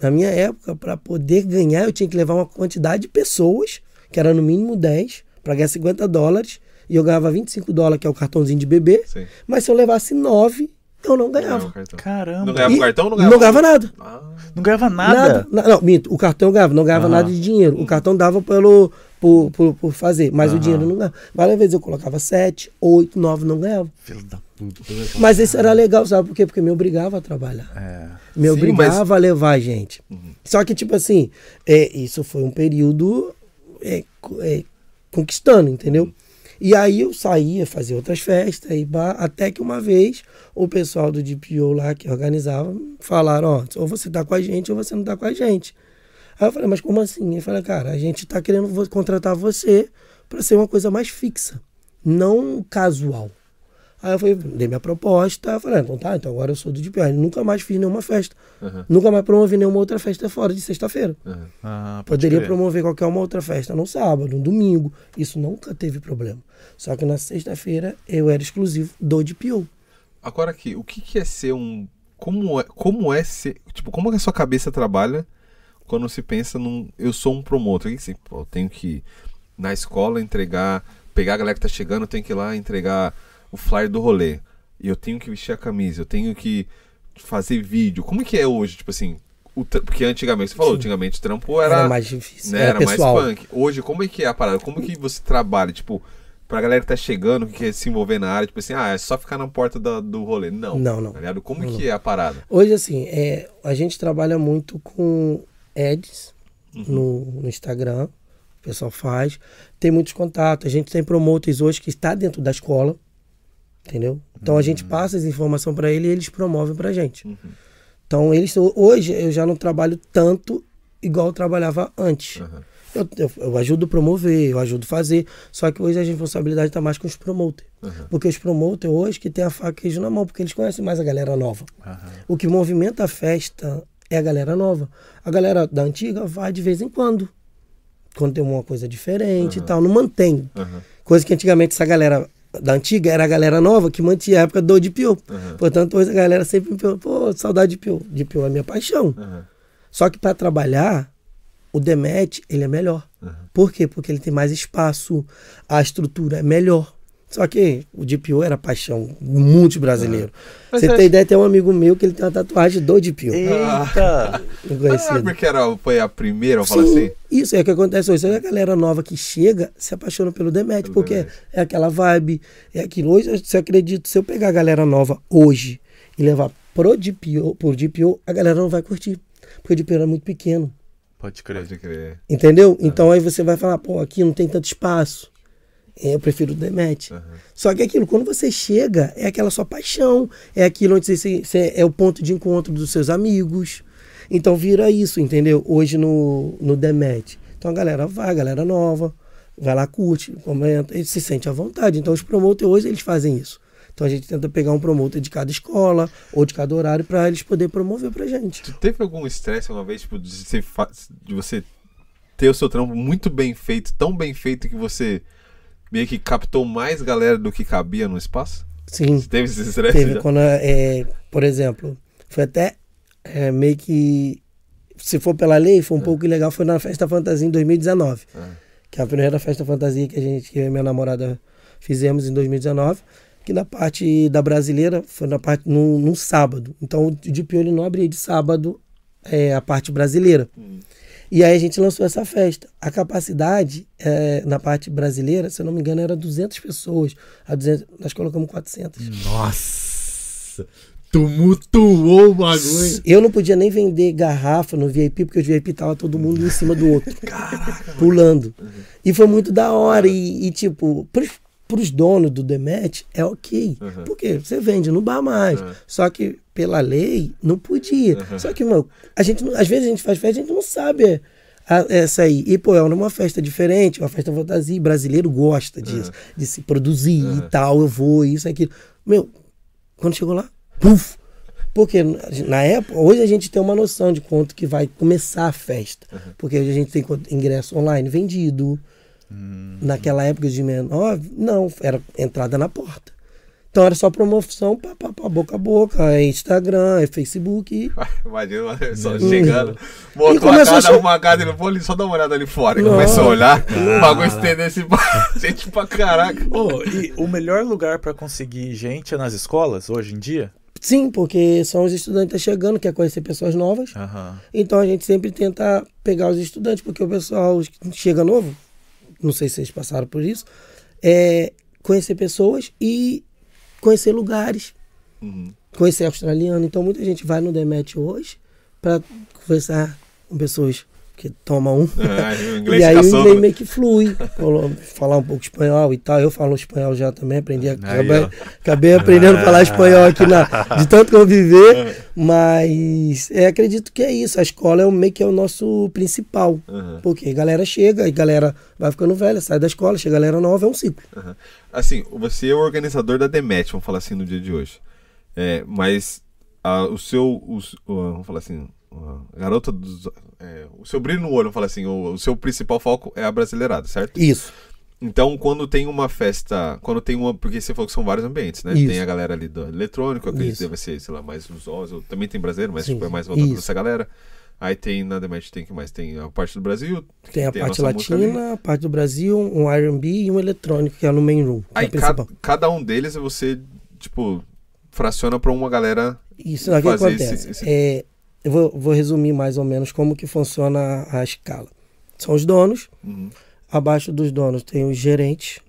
Na minha época, para poder ganhar, eu tinha que levar uma quantidade de pessoas, que era no mínimo 10, para ganhar 50 dólares, e eu ganhava 25 dólares, que é o cartãozinho de bebê, Sim. mas se eu levasse 9, eu não Ganhava ganhava. o cartão. Caramba. Não ganhava E o cartão não Não ganhava? ganhava nada. Ah, Não ganhava nada. Na- não, minto. O cartão ganhava, não ganhava Aham. nada de dinheiro. O cartão dava pelo, por, por, por fazer, mas o Aham. dinheiro não ganhava. Várias vezes eu colocava 7, 8, 9, não ganhava. Filho da puta. Mas isso era legal, sabe por quê? Porque me obrigava a trabalhar. É. Me Sim, obrigava a levar a gente. Só que, tipo assim, é, isso foi um período é, é, conquistando, entendeu? E aí eu saía, fazia outras festas, e pá, até que uma vez o pessoal do DPO lá que organizava falaram, ó, ou você tá com a gente ou você não tá com a gente. Aí eu falei, mas como assim? Eu falei, cara, a gente tá querendo contratar você para ser uma coisa mais fixa, não casual. Aí eu falei, dei minha proposta, eu falei, ah, então tá, então agora eu sou do DPO. Aí nunca mais fiz nenhuma festa. Aham. Nunca mais promovi nenhuma outra festa fora de sexta-feira. Aham. Ah, pode Poderia crer. promover qualquer uma outra festa no sábado, no domingo. Isso nunca teve problema. Só que na sexta-feira eu era exclusivo do DPO. Agora aqui, o que, que é ser um. Como é, como é ser. Tipo, como é que a sua cabeça trabalha quando se pensa num. Eu sou um promotor. O que que você. Pô, eu tenho que ir na escola entregar. Pegar a galera que tá chegando, eu tenho que ir lá entregar o flyer do rolê. E eu tenho que vestir a camisa, eu tenho que fazer vídeo. Como é que é hoje? Tipo assim. porque antigamente, você falou, antigamente o trampo era. Era, mais difícil. né, era, era pessoal. mais punk. Hoje, como é que é a parada? Como que você trabalha? Tipo, pra galera que tá chegando, que quer se envolver na área, tipo assim, ah, é só ficar na porta da- do rolê. Não. Não, não. Tá? Como Não, que é a parada? Hoje, assim, é, a gente trabalha muito com ads Uhum. no, no Instagram. O pessoal faz. Tem muitos contatos. A gente tem promotores hoje que está dentro da escola. Entendeu? Então a gente passa essa informação para ele e eles promovem pra gente. Uhum. Então eles hoje eu já não trabalho tanto igual eu trabalhava antes. Aham. Eu, eu, eu ajudo a promover, eu ajudo a fazer. Só que hoje a responsabilidade está mais com os promoters. Aham. Porque os promoters hoje que tem a faca e queijo na mão, porque eles conhecem mais a galera nova. Aham. O que movimenta a festa é a galera nova. A galera da antiga vai de vez em quando. Quando tem uma coisa diferente e tal. Não mantém. Aham. Coisa que antigamente essa galera da antiga era a galera nova que mantinha a época do DPO. Aham. Portanto, hoje a galera sempre me pergunta, pô, saudade de DPO. DPO é minha paixão. Aham. Só que para trabalhar, o Demet, ele é melhor. Aham. Por quê? Porque ele tem mais espaço, a estrutura é melhor. Só que o DPO era paixão de muitos brasileiros. Mas Você é- tem ideia, tem um amigo meu que ele tem uma tatuagem do DPO. Eita! Ah, porque era, foi a primeira, falar Sim, assim? isso é o que acontece hoje. A galera nova que chega se apaixona pelo Demet, porque Demet. é aquela vibe, é aquilo. Hoje, você acredita, se eu pegar a galera nova hoje e levar pro DPO, pro DPO, a galera não vai curtir. Porque o DPO era muito pequeno. Pode crer. Pode crer. Entendeu? Então aí você vai falar, pô, aqui não tem tanto espaço. É, Eu prefiro o Demet. Aham. Só que aquilo, quando você chega, é aquela sua paixão, é aquilo onde você, você- é o ponto de encontro dos seus amigos. Então vira isso, entendeu? Hoje no, no Demet. Então a galera vai, a galera nova, vai lá, curte, comenta, e se sente à vontade. Então os promotores hoje eles fazem isso. Então a gente tenta pegar um promotor de cada escola ou de cada horário para eles poderem promover pra gente. Tu teve algum estresse uma vez, tipo, de você ter o seu trampo muito bem feito, tão bem feito que você meio que captou mais galera do que cabia no espaço? Sim. Você teve esse estresse? Teve já? quando, é, por exemplo, foi até é, meio que, se for pela lei, foi um pouco ilegal, foi na Festa Fantasia em 2019. Ah. Que é a primeira Festa Fantasia que a gente, que eu e minha namorada fizemos em 2019. Que na parte da brasileira foi na parte num, num sábado. Então o DPO ele não abria de sábado é, a parte brasileira. Hum. E aí a gente lançou essa festa. A capacidade é, na parte brasileira, se eu não me engano, era 200 pessoas. A 200, nós colocamos 400. Nossa! Tumultuou o bagulho. Eu não podia nem vender garrafa no VIP, porque o VIP tava todo mundo em cima do outro. pulando. E foi muito da hora. E, e, tipo, pros, pros donos do Demet, é ok. Uhum. Porque você vende no bar mais. Uhum. Só que, pela lei, não podia. Uhum. Só que, meu, a gente, não- às vezes a gente faz festa, a gente não sabe a- essa aí. E, pô, é uma festa diferente, uma festa fantasia. brasileiro gosta disso, de se produzir Uhum. e tal. Eu vou, isso, aquilo. Meu, quando chegou lá, puf! Porque na época, hoje a gente tem uma noção de quanto que vai começar a festa. Porque hoje a gente tem ingresso online vendido. Naquela época de 69, não, era entrada na porta. Então era só promoção pá, pá, pá, boca a boca, é Instagram, é Facebook. e- Imagina, só Uhum. chegando, E botou a começou a casa, arrumou a casa, ele vou ali só dar uma olhada ali fora. E Não. começou a olhar, o bagulho estender esse gente pra caraca. Ô, e o melhor lugar pra conseguir gente é nas escolas, hoje em dia? Sim, porque são os estudantes que estão chegando, quer conhecer pessoas novas. Aham. Então a gente sempre tenta pegar os estudantes, porque o pessoal chega novo, não sei se vocês passaram por isso, é conhecer pessoas e conhecer lugares, Uhum. conhecer australiano. Então muita gente vai no Demet hoje para conversar com pessoas porque toma um. É, E aí o inglês meio que flui. Falar um pouco espanhol e tal. Eu falo espanhol já também, aprendi. a- Aí, acabei, acabei aprendendo a falar espanhol aqui na, de tanto conviver. Mas é, acredito que é isso. A escola é o meio que é o nosso principal. Aham. Porque a galera chega e galera vai ficando velha, sai da escola, chega a galera nova, é um ciclo. Assim, você é o organizador da Demet, vamos falar assim, no dia de hoje. É, mas a- o seu. o- vamos falar assim. A garota dos. É, o seu brilho no olho, vamos falar assim. O, o seu principal foco é a brasileirada, certo? Isso. Então, quando tem uma festa. Quando tem uma. Porque você falou que são vários ambientes, né? Isso. Tem a galera ali do eletrônico, acredito que deve ser, sei lá, mais os também tem brasileiro, mas Sim, tipo, é mais voltado isso. essa galera. Aí tem na Demet, tem que mais? Tem a parte do Brasil. Tem a Tem a parte ali. latina, a parte do Brasil, um R&B e um eletrônico, que é no main room. é Aí a principal. cada, um deles você, tipo, fraciona pra uma galera. Isso, o que fazer acontece? esse- esse- É, eu vou, vou resumir mais ou menos como que funciona a escala. São os donos, Uhum. abaixo dos donos tem os gerentes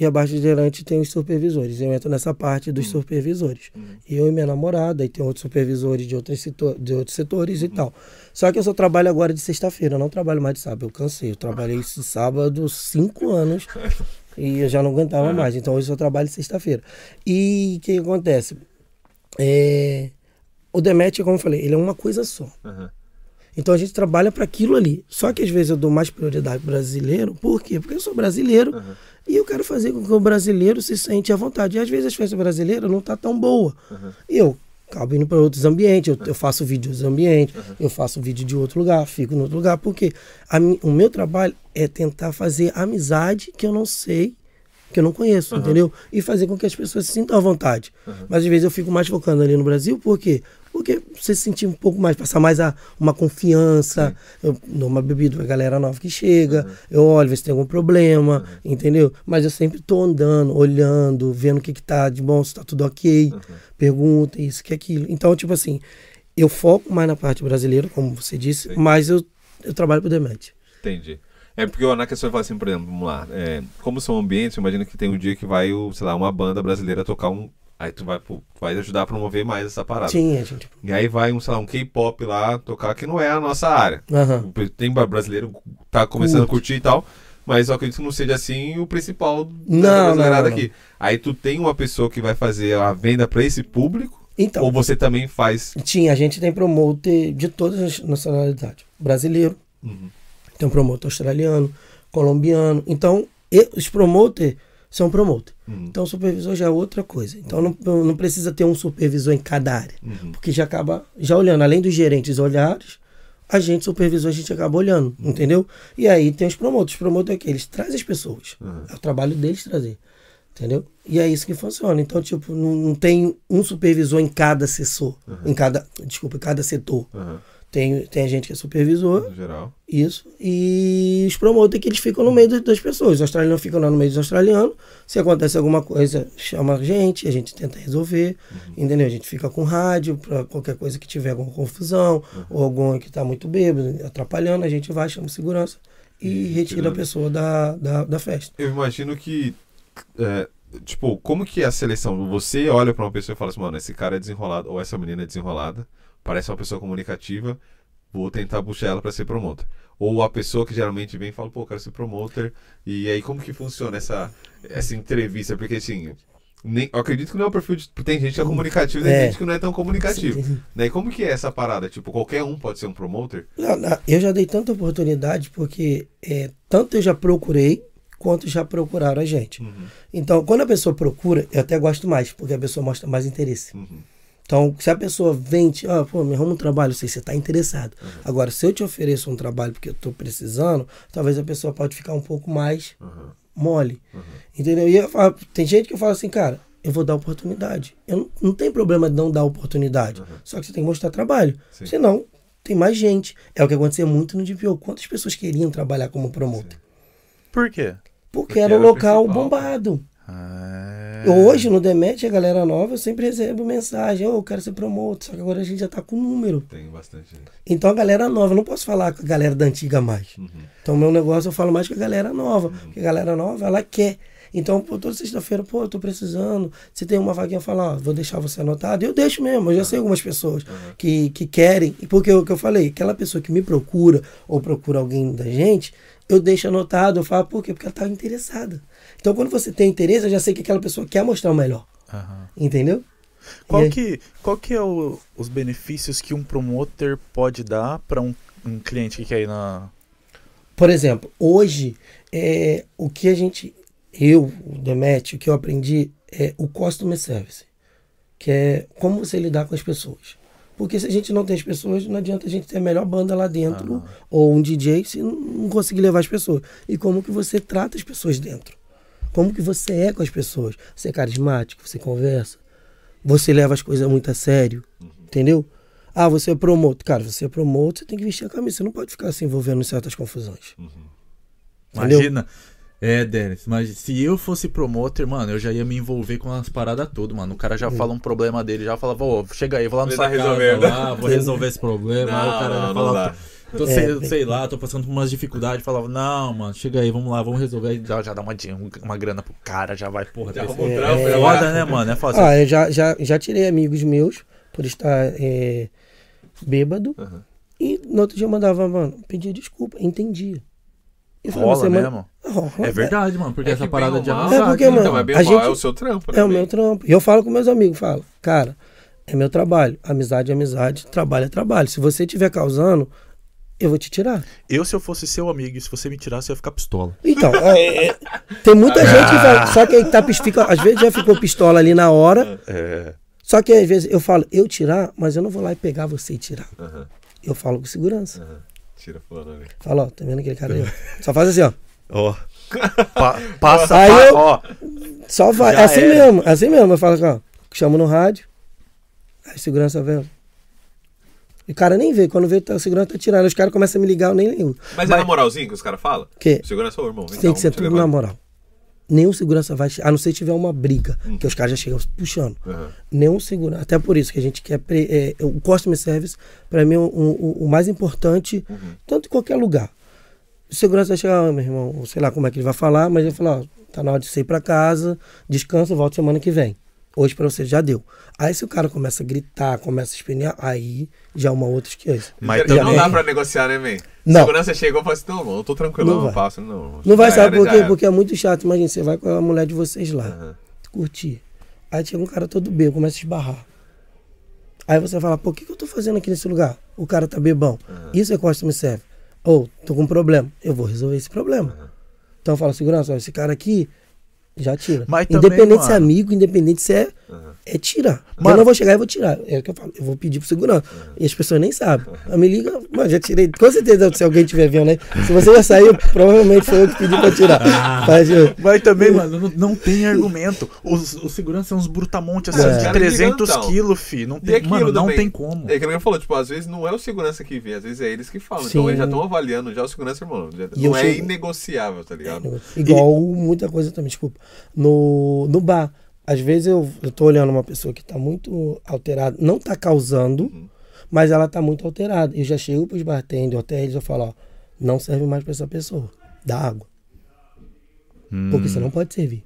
e abaixo dos gerentes tem os supervisores. Eu entro nessa parte dos supervisores. Uhum. Eu e minha namorada, e tem outros supervisores de outros, setor, de outros setores e tal. Só que eu só trabalho agora de sexta-feira, eu não trabalho mais de sábado, eu cansei. Eu trabalhei esse sábado cinco anos e eu já não aguentava mais. Então hoje eu só trabalho de sexta-feira. E o que, que acontece? É, o Demet, como eu falei, ele é uma coisa só. Aham. Então a gente trabalha para aquilo ali. Só que às vezes eu dou mais prioridade brasileiro. Por quê? Porque eu sou brasileiro Aham. e eu quero fazer com que o brasileiro se sente à vontade. E às vezes as festas brasileiras não tá tão boa. Aham. E eu acabo indo para outros ambientes. Eu, eu faço vídeo dos ambientes, eu faço vídeo de outro lugar, fico em outro lugar. Porque a o meu trabalho é tentar fazer amizade que eu não sei, que eu não conheço, entendeu? E fazer com que as pessoas se sintam à vontade. Mas às vezes eu fico mais focando ali no Brasil, por quê? Porque você se sentir um pouco mais, passar mais a, uma confiança. Eu dou uma bebida pra galera nova que chega, eu olho, ver se tem algum problema, entendeu? Mas eu sempre tô andando, olhando, vendo o que, que tá de bom, se tá tudo ok, pergunta, isso, que aquilo. Então, tipo assim, eu foco mais na parte brasileira, como você disse, Sim. mas eu, eu trabalho pro Demet. Entendi. É porque na questão fala assim, por exemplo, vamos lá. é, como são ambientes, eu imagino que tem um dia que vai, o, sei lá, uma banda brasileira tocar um. Aí tu vai, vai ajudar a promover mais essa parada. Tinha, gente. E aí vai um, sei lá, um K-pop lá tocar que não é a nossa área. Aham. Tem brasileiro tá começando Curte. a curtir e tal, mas eu acredito que não seja assim o principal Não, da não, aqui. Aí tu tem uma pessoa que vai fazer a venda pra esse público, Então, ou você também faz. tinha, a gente tem promoter de todas as nacionalidades. Brasileiro, Uhum. tem um promotor australiano, colombiano. Então, os promoter são promoter. Uhum. Então, o supervisor já é outra coisa. Então, não, não precisa ter um supervisor em cada área. Uhum. Porque já acaba, já olhando, além dos gerentes olhares, a gente, supervisor, a gente acaba olhando, entendeu? E aí tem os promotores. Os promotores é o quê? Eles trazem as pessoas. Uhum. É o trabalho deles trazer. Entendeu? E é isso que funciona. Então, tipo, não, não tem um supervisor em cada assessor. Em cada. Desculpa, em cada setor. Uhum. Tem, tem a gente que é supervisor, No geral. isso. E os promotores que eles ficam no meio das, pessoas. Os australianos ficam lá no meio dos australianos. Se acontece alguma coisa, chama a gente, a gente tenta resolver. Entendeu? A gente fica com rádio para qualquer coisa que tiver alguma confusão, ou algum que está muito bêbado, atrapalhando, a gente vai, chama segurança e retira a pessoa da, da, da festa. Eu imagino que. é, tipo, como que é a seleção? Você olha pra uma pessoa e fala assim, mano, esse cara é desenrolado, ou essa menina é desenrolada, parece uma pessoa comunicativa, vou tentar puxar ela pra ser promotor. Ou a pessoa que geralmente vem e fala, pô, quero ser promotor. E aí, como que funciona essa, essa entrevista? Porque assim. Nem, eu acredito que não é o perfil de. Tem gente que é comunicativo, tem É. gente que não é tão comunicativo. Sim. Né? E como que é essa parada? Tipo, qualquer um pode ser um promotor? Não, não, eu já dei tanta oportunidade porque é, tanto eu já procurei quanto já procuraram a gente. Uhum. Então, quando a pessoa procura, eu até gosto mais, porque a pessoa mostra mais interesse. Uhum. Então, se a pessoa vem, te, ah, pô, me arruma um trabalho, eu sei, você está interessado. Agora, se eu te ofereço um trabalho porque eu estou precisando, talvez a pessoa pode ficar um pouco mais Uhum. mole. Entendeu? E eu falo- tem gente que fala assim, cara, eu vou dar oportunidade. Eu não, não tem problema de não dar oportunidade. Só que você tem que mostrar trabalho. Sim. Senão, tem mais gente. É o que acontecia muito no DPO. Quantas pessoas queriam trabalhar como promotor? Por quê? Porque, Porque era um local principal, bombado. Ah, Hoje, no Demet, a galera nova, eu sempre recebo mensagem, oh, eu quero ser promotor, só que agora a gente já tá com número. Tem bastante gente. Então a galera nova, eu não posso falar com a galera da antiga mais. Uhum. Então o meu negócio eu falo mais com a galera nova, porque a galera nova, ela quer. Então, pô, toda sexta-feira, pô, eu tô precisando. Se tem uma vaguinha, fala, ó, vou deixar você anotado. Eu deixo mesmo, eu já sei algumas pessoas que, que querem. Porque o que eu falei, aquela pessoa que me procura ou procura alguém da gente, eu deixo anotado, eu falo, por quê? Porque ela tá interessada. Então, quando você tem interesse, eu já sei que aquela pessoa quer mostrar o melhor. Aham. Entendeu? Qual que, qual que é o- os benefícios que um promoter pode dar para um, um cliente que quer ir na. Por exemplo, hoje, é, o que a gente, eu, o Demet, o que eu aprendi é o customer service, que é como você lidar com as pessoas. Porque se a gente não tem as pessoas, não adianta a gente ter a melhor banda lá dentro, ou um DJ, se não conseguir levar as pessoas. E como que você trata as pessoas dentro. Como que você é com as pessoas. Você é carismático, você conversa, você leva as coisas muito a sério, entendeu? Ah, você é promotor. Cara, você é promotor, você tem que vestir a camisa. Você não pode ficar se envolvendo em certas confusões. Entendeu? Imagina. É, Denis, mas se eu fosse promoter, mano, eu já ia me envolver com as paradas tudo, mano. O cara já fala um problema dele, já fala, ô, chega aí, vou lá no Ele sua tá casa lá, vou resolver esse problema. aí o Não, cara não, já não fala, dá. Tô, É, sei, sei lá, tô passando por umas dificuldades. Falava, não, mano, chega aí, vamos lá, vamos resolver. Aí já, já dá uma, uma grana pro cara, já vai, porra. Já desse- É, trampo, é. Foda, né, mano? É foda. Ah, eu já, já, já tirei amigos meus por estar é, bêbado. Aham. E no outro dia eu mandava, mano, pedia desculpa, entendia. E falava, Rola você mesmo? Rola, É verdade, mano, porque É essa parada de amizade. É porque, né? mano, Então, é bem a gente- é o seu trampo, né? É o meu trampo. E eu falo com meus amigos, falo, cara, é meu trabalho. Amizade é amizade, trabalho é trabalho. Se você estiver causando, eu vou te tirar. Eu, se eu fosse seu amigo, e se você me tirasse, eu ia ficar pistola. Então, é, é, tem muita gente que vai. Só que aí tá, fica, às vezes já ficou pistola ali na hora. É. Só que às vezes eu falo, eu tirar, mas eu não vou lá e pegar você e tirar. Aham, Eu falo com segurança. aham. Tira fulano ali. Falo, ó, tá vendo aquele cara aí? ó? Só faz assim, ó. Ó. Pa- passa, Aí pa- eu- ó. Só vai. Já É assim era. mesmo, é assim mesmo. Eu falo assim, ó. Chamo no rádio. Aí segurança vê. E o cara nem vê. Quando vê, tá, o segurança tá tirando. Os caras começam a me ligar, eu nem ligo. Mas, é na moralzinho que os caras falam? Que Segurança, ô irmão. vem tem que ser tudo na moral. Nenhum segurança vai. A não ser se tiver uma briga. Que os caras já chegam puxando. Aham. nenhum segurança. Até por isso que a gente quer. pre- é, o customer service, para mim, é o, o- o mais importante, tanto em qualquer lugar. O segurança vai chegar, ah, meu irmão, sei lá como é que ele vai falar, mas ele vai falar: ó, tá na hora de você ir pra casa, descansa, volta semana que vem. Hoje pra você já deu. Aí se o cara começa a gritar, começa a espernear, aí já é uma outra coisa. Mas Já não dá pra negociar, né, man? Não. Segurança chegou e falou assim: não, eu tô tranquilão, Não eu vai. passo. Não, Não vai, sabe por quê? Porque é muito chato. Imagina, você vai com a mulher de vocês lá, Aham. curtir. Aí chega um cara todo bêbado, começa a esbarrar. Aí você fala, pô, o que, que eu tô fazendo aqui nesse lugar? O cara tá bebão. Isso é customer service. Ou, tô com um problema. Eu vou resolver esse problema. Então fala, segurança, ó, esse cara aqui já tira. Mas também, independente se é mano- amigo, independente se é, é tirar. Mano- eu não vou chegar e vou tirar. É o que eu falo. Eu vou pedir pro segurança. E as pessoas nem sabem. Aí me liga, mano, já tirei. Com certeza, se alguém estiver vendo aí, se você já saiu, provavelmente foi eu que pedi pra tirar. Ah. Mas, eu- Mas também, mano, não, não tem argumento. Os, os seguranças são uns brutamontes assim, É. de Cara, 300 gigantão. quilos, fi. Não E tem, aquilo mano, não também. tem como. É que eu falou, tipo, às vezes não é o segurança que vem, às vezes é eles que falam. Então Sim. eles já estão avaliando já o segurança, irmão. Já- E não é chego- inegociável, tá ligado? Igual muita coisa também, desculpa. No, no bar. Às vezes eu, eu tô olhando uma pessoa que tá muito alterada, não tá causando, Uhum. mas ela tá muito alterada. Eu já chego pros bartenders, até eles eu falo, ó, não serve mais pra essa pessoa. Dá água. Porque você não pode servir.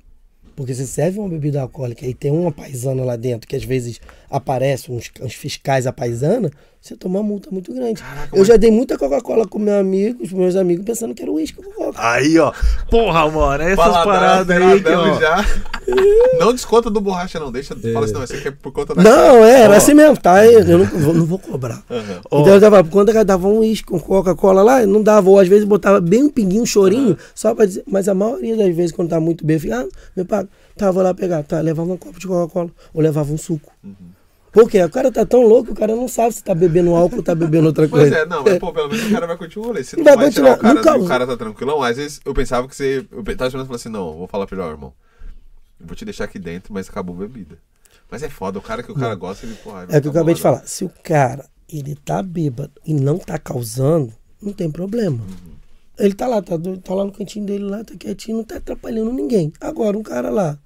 Porque se serve uma bebida alcoólica e tem uma paisana lá dentro, que às vezes aparece uns, uns fiscais à paisana, você toma uma multa muito grande. eu já dei muita Coca-Cola com meu amigo, os meus amigos, pensando que era uísque Coca-Cola. Aí, ó. Porra, mano, essas Paladar paradas aí que, ó. já. Não desconta do borracha, não. Deixa. Fala assim, não, esse aqui é por conta da. Não, é, era assim mesmo, tá? Eu eu não, vou- não vou cobrar. Ó. Então eu dava, quando eu dava um uísque com Coca-Cola lá, não dava, ou às vezes botava bem um pinguinho, um chorinho, só pra dizer, mas a maioria das vezes, quando tá muito bem, eu ficava, ah, meu pai, tá, vou lá pegar, tá, levava um copo de Coca-Cola, ou levava um suco. Por quê? O cara tá tão louco, que o cara não sabe se tá bebendo álcool ou tá bebebendo outra Pois coisa. é, não, mas pô, pelo menos o cara vai curtir o rolê. Você não Vai vai, tirar o continuar, cara, nunca- o cara tá tranquilão. Às vezes eu pensava que você. Eu tava esperando e falei assim, não, vou falar pra ele, ó, irmão. Eu vou te deixar aqui dentro, mas acabou a bebida. Mas é foda, o cara que o cara gosta, ele, porra. É o que eu acabei de falar. Se o cara, ele tá bêbado e não tá causando, não tem problema. Ele tá lá, tá, tá lá no cantinho dele, lá, tá quietinho, não tá atrapalhando ninguém. Agora, um cara lá,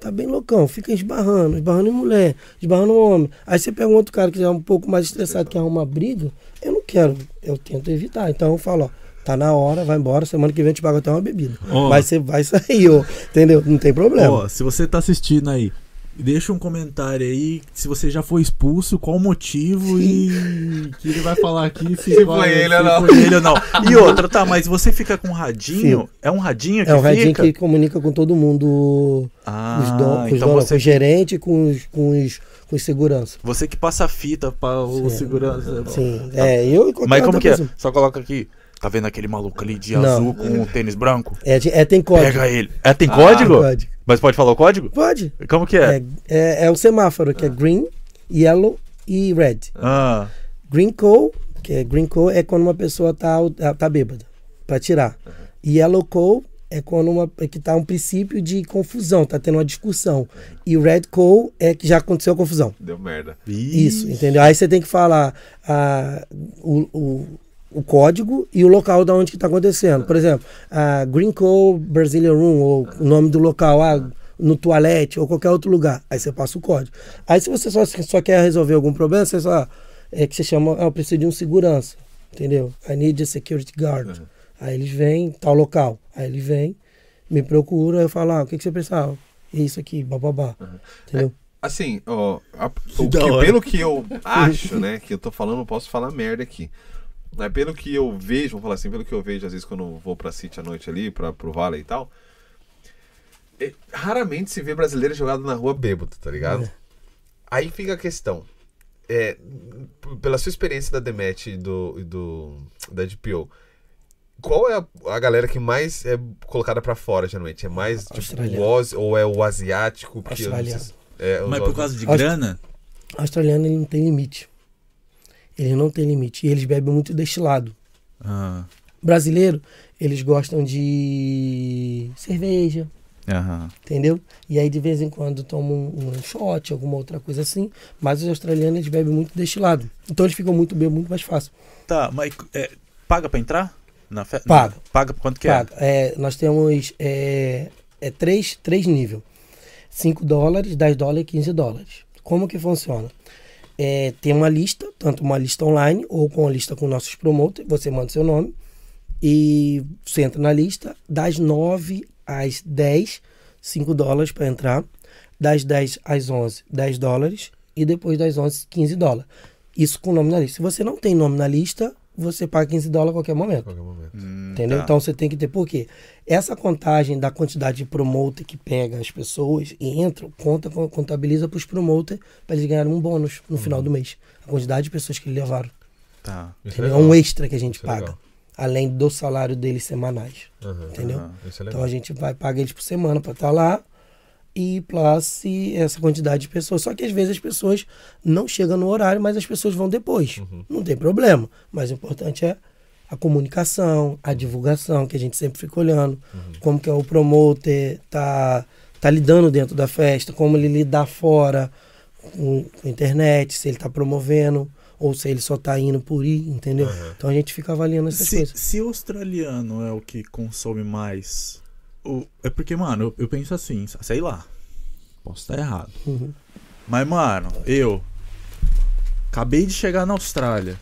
tá bem loucão, fica esbarrando, esbarrando em mulher, esbarrando em homem. Aí você pega um outro cara que já é um pouco mais estressado, que arruma uma briga, eu não quero, eu tento evitar. Então eu falo, ó, Tá na hora, vai embora. Semana que vem eu te pago até uma bebida. Ó. Mas você vai sair, ó, entendeu? Não tem problema. Ó, se você tá assistindo aí, deixa um comentário aí se você já foi expulso, qual o motivo e que ele vai falar aqui se, Se foi ele se ou não. foi ele ou não. E outra, tá, mas você fica com um radinho? Sim. É um radinho que é um radinho fica? que comunica com todo mundo, Ah, os don, com, os então você, com o gerente, com os, com os, com segurança. você que passa a fita para o Sim. segurança. Sim, é, eu e Mas como que é? Só coloca aqui. Tá vendo aquele maluco ali de Não. azul com o tênis branco? É, é, tem código. Pega ele. É, tem Ah, código? Código. Mas pode falar o código? Pode. Como que é? É, é, é o semáforo, que é green, yellow e red. Ah, Green call, que é green call, é quando uma pessoa tá, tá bêbada, pra tirar. E yellow call é quando uma, é que tá um princípio de confusão, tá tendo uma discussão. E red call é que já aconteceu a confusão. Deu merda. Isso, entendeu? Aí você tem que falar ah, o, o, o código e o local da onde que tá acontecendo. Por exemplo, a Green Call Brazilian Room, ou o nome do local, ah, no toalete ou qualquer outro lugar. Aí você passa o código. Aí se você só, só quer resolver algum problema, você só. É que você chama, ah, eu preciso de um segurança. Entendeu? I need a security guard. Aí eles vêm, tal local. Aí eles vêm, me procuram, eu falo, ah, o que, que você precisava? Isso aqui, bababá. Entendeu? Assim, ó, a- o que- pelo que eu acho, né, que eu tô falando, não posso falar merda aqui. Mas pelo que eu vejo, vamos falar assim, pelo que eu vejo, às vezes, quando eu vou pra City à noite ali, pra, pro Vale e tal, é, raramente se vê brasileiro jogado na rua bêbado, tá ligado? Aí fica a questão. É, pela sua experiência da Demet e do, e do, da DPO, qual é a, a galera que mais é colocada pra fora, geralmente? É mais tipo, o Oz ou é o asiático? Se- Australiano. é, mas por causa de grana? australiano ele não tem limite. Ele não tem limite. E eles bebem muito destilado. Ah, Brasileiro, eles gostam de cerveja, aham. entendeu? E aí de vez em quando tomam um, um shot, alguma outra coisa assim. Mas os australianos eles bebem muito destilado. Então eles ficam muito bem, muito mais fácil. Tá, mas é, paga pra entrar? Na fe... Paga. Paga quanto que Paga. É, nós temos é, é três, três níveis. 5 dólares, 10 dólares e 15 dólares. Como que funciona? É, tem uma lista, tanto uma lista online ou com a lista com nossos promoters, você manda seu nome e você entra na lista das 9 às 10, 5 dólares para entrar, das 10 às 11, 10 dólares e depois das 11, 15 dólares. Isso com nome na lista. Se você não tem nome na lista, você paga 15 dólares a qualquer momento. qualquer momento. Entendeu? tá. Então você tem que ter. Por quê? Essa contagem da quantidade de promoter que pega as pessoas e entra, conta, contabiliza para os promoters para eles ganharem um bônus no final do mês. A quantidade de pessoas que eles levaram. Tá. É legal. um extra que a gente Isso é paga. legal. Além do salário deles semanais. Aham, Entendeu? Isso é Então a gente vai pagar eles por semana para estar lá e plus e essa quantidade de pessoas. Só que às vezes as pessoas não chegam no horário, mas as pessoas vão depois. Uhum. Não tem problema. Mas o importante é a comunicação, a divulgação, que a gente sempre fica olhando. Como que é o promoter tá, tá lidando dentro da festa, como ele lidar fora com, com a internet, se ele tá promovendo ou se ele só tá indo por ir, entendeu? Então a gente fica avaliando essas Se, coisas. se o australiano é o que consome mais. O, é porque, mano, eu, eu penso assim, sei lá. Posso estar errado. Uhum. Mas, mano, eu. Acabei de chegar na Austrália.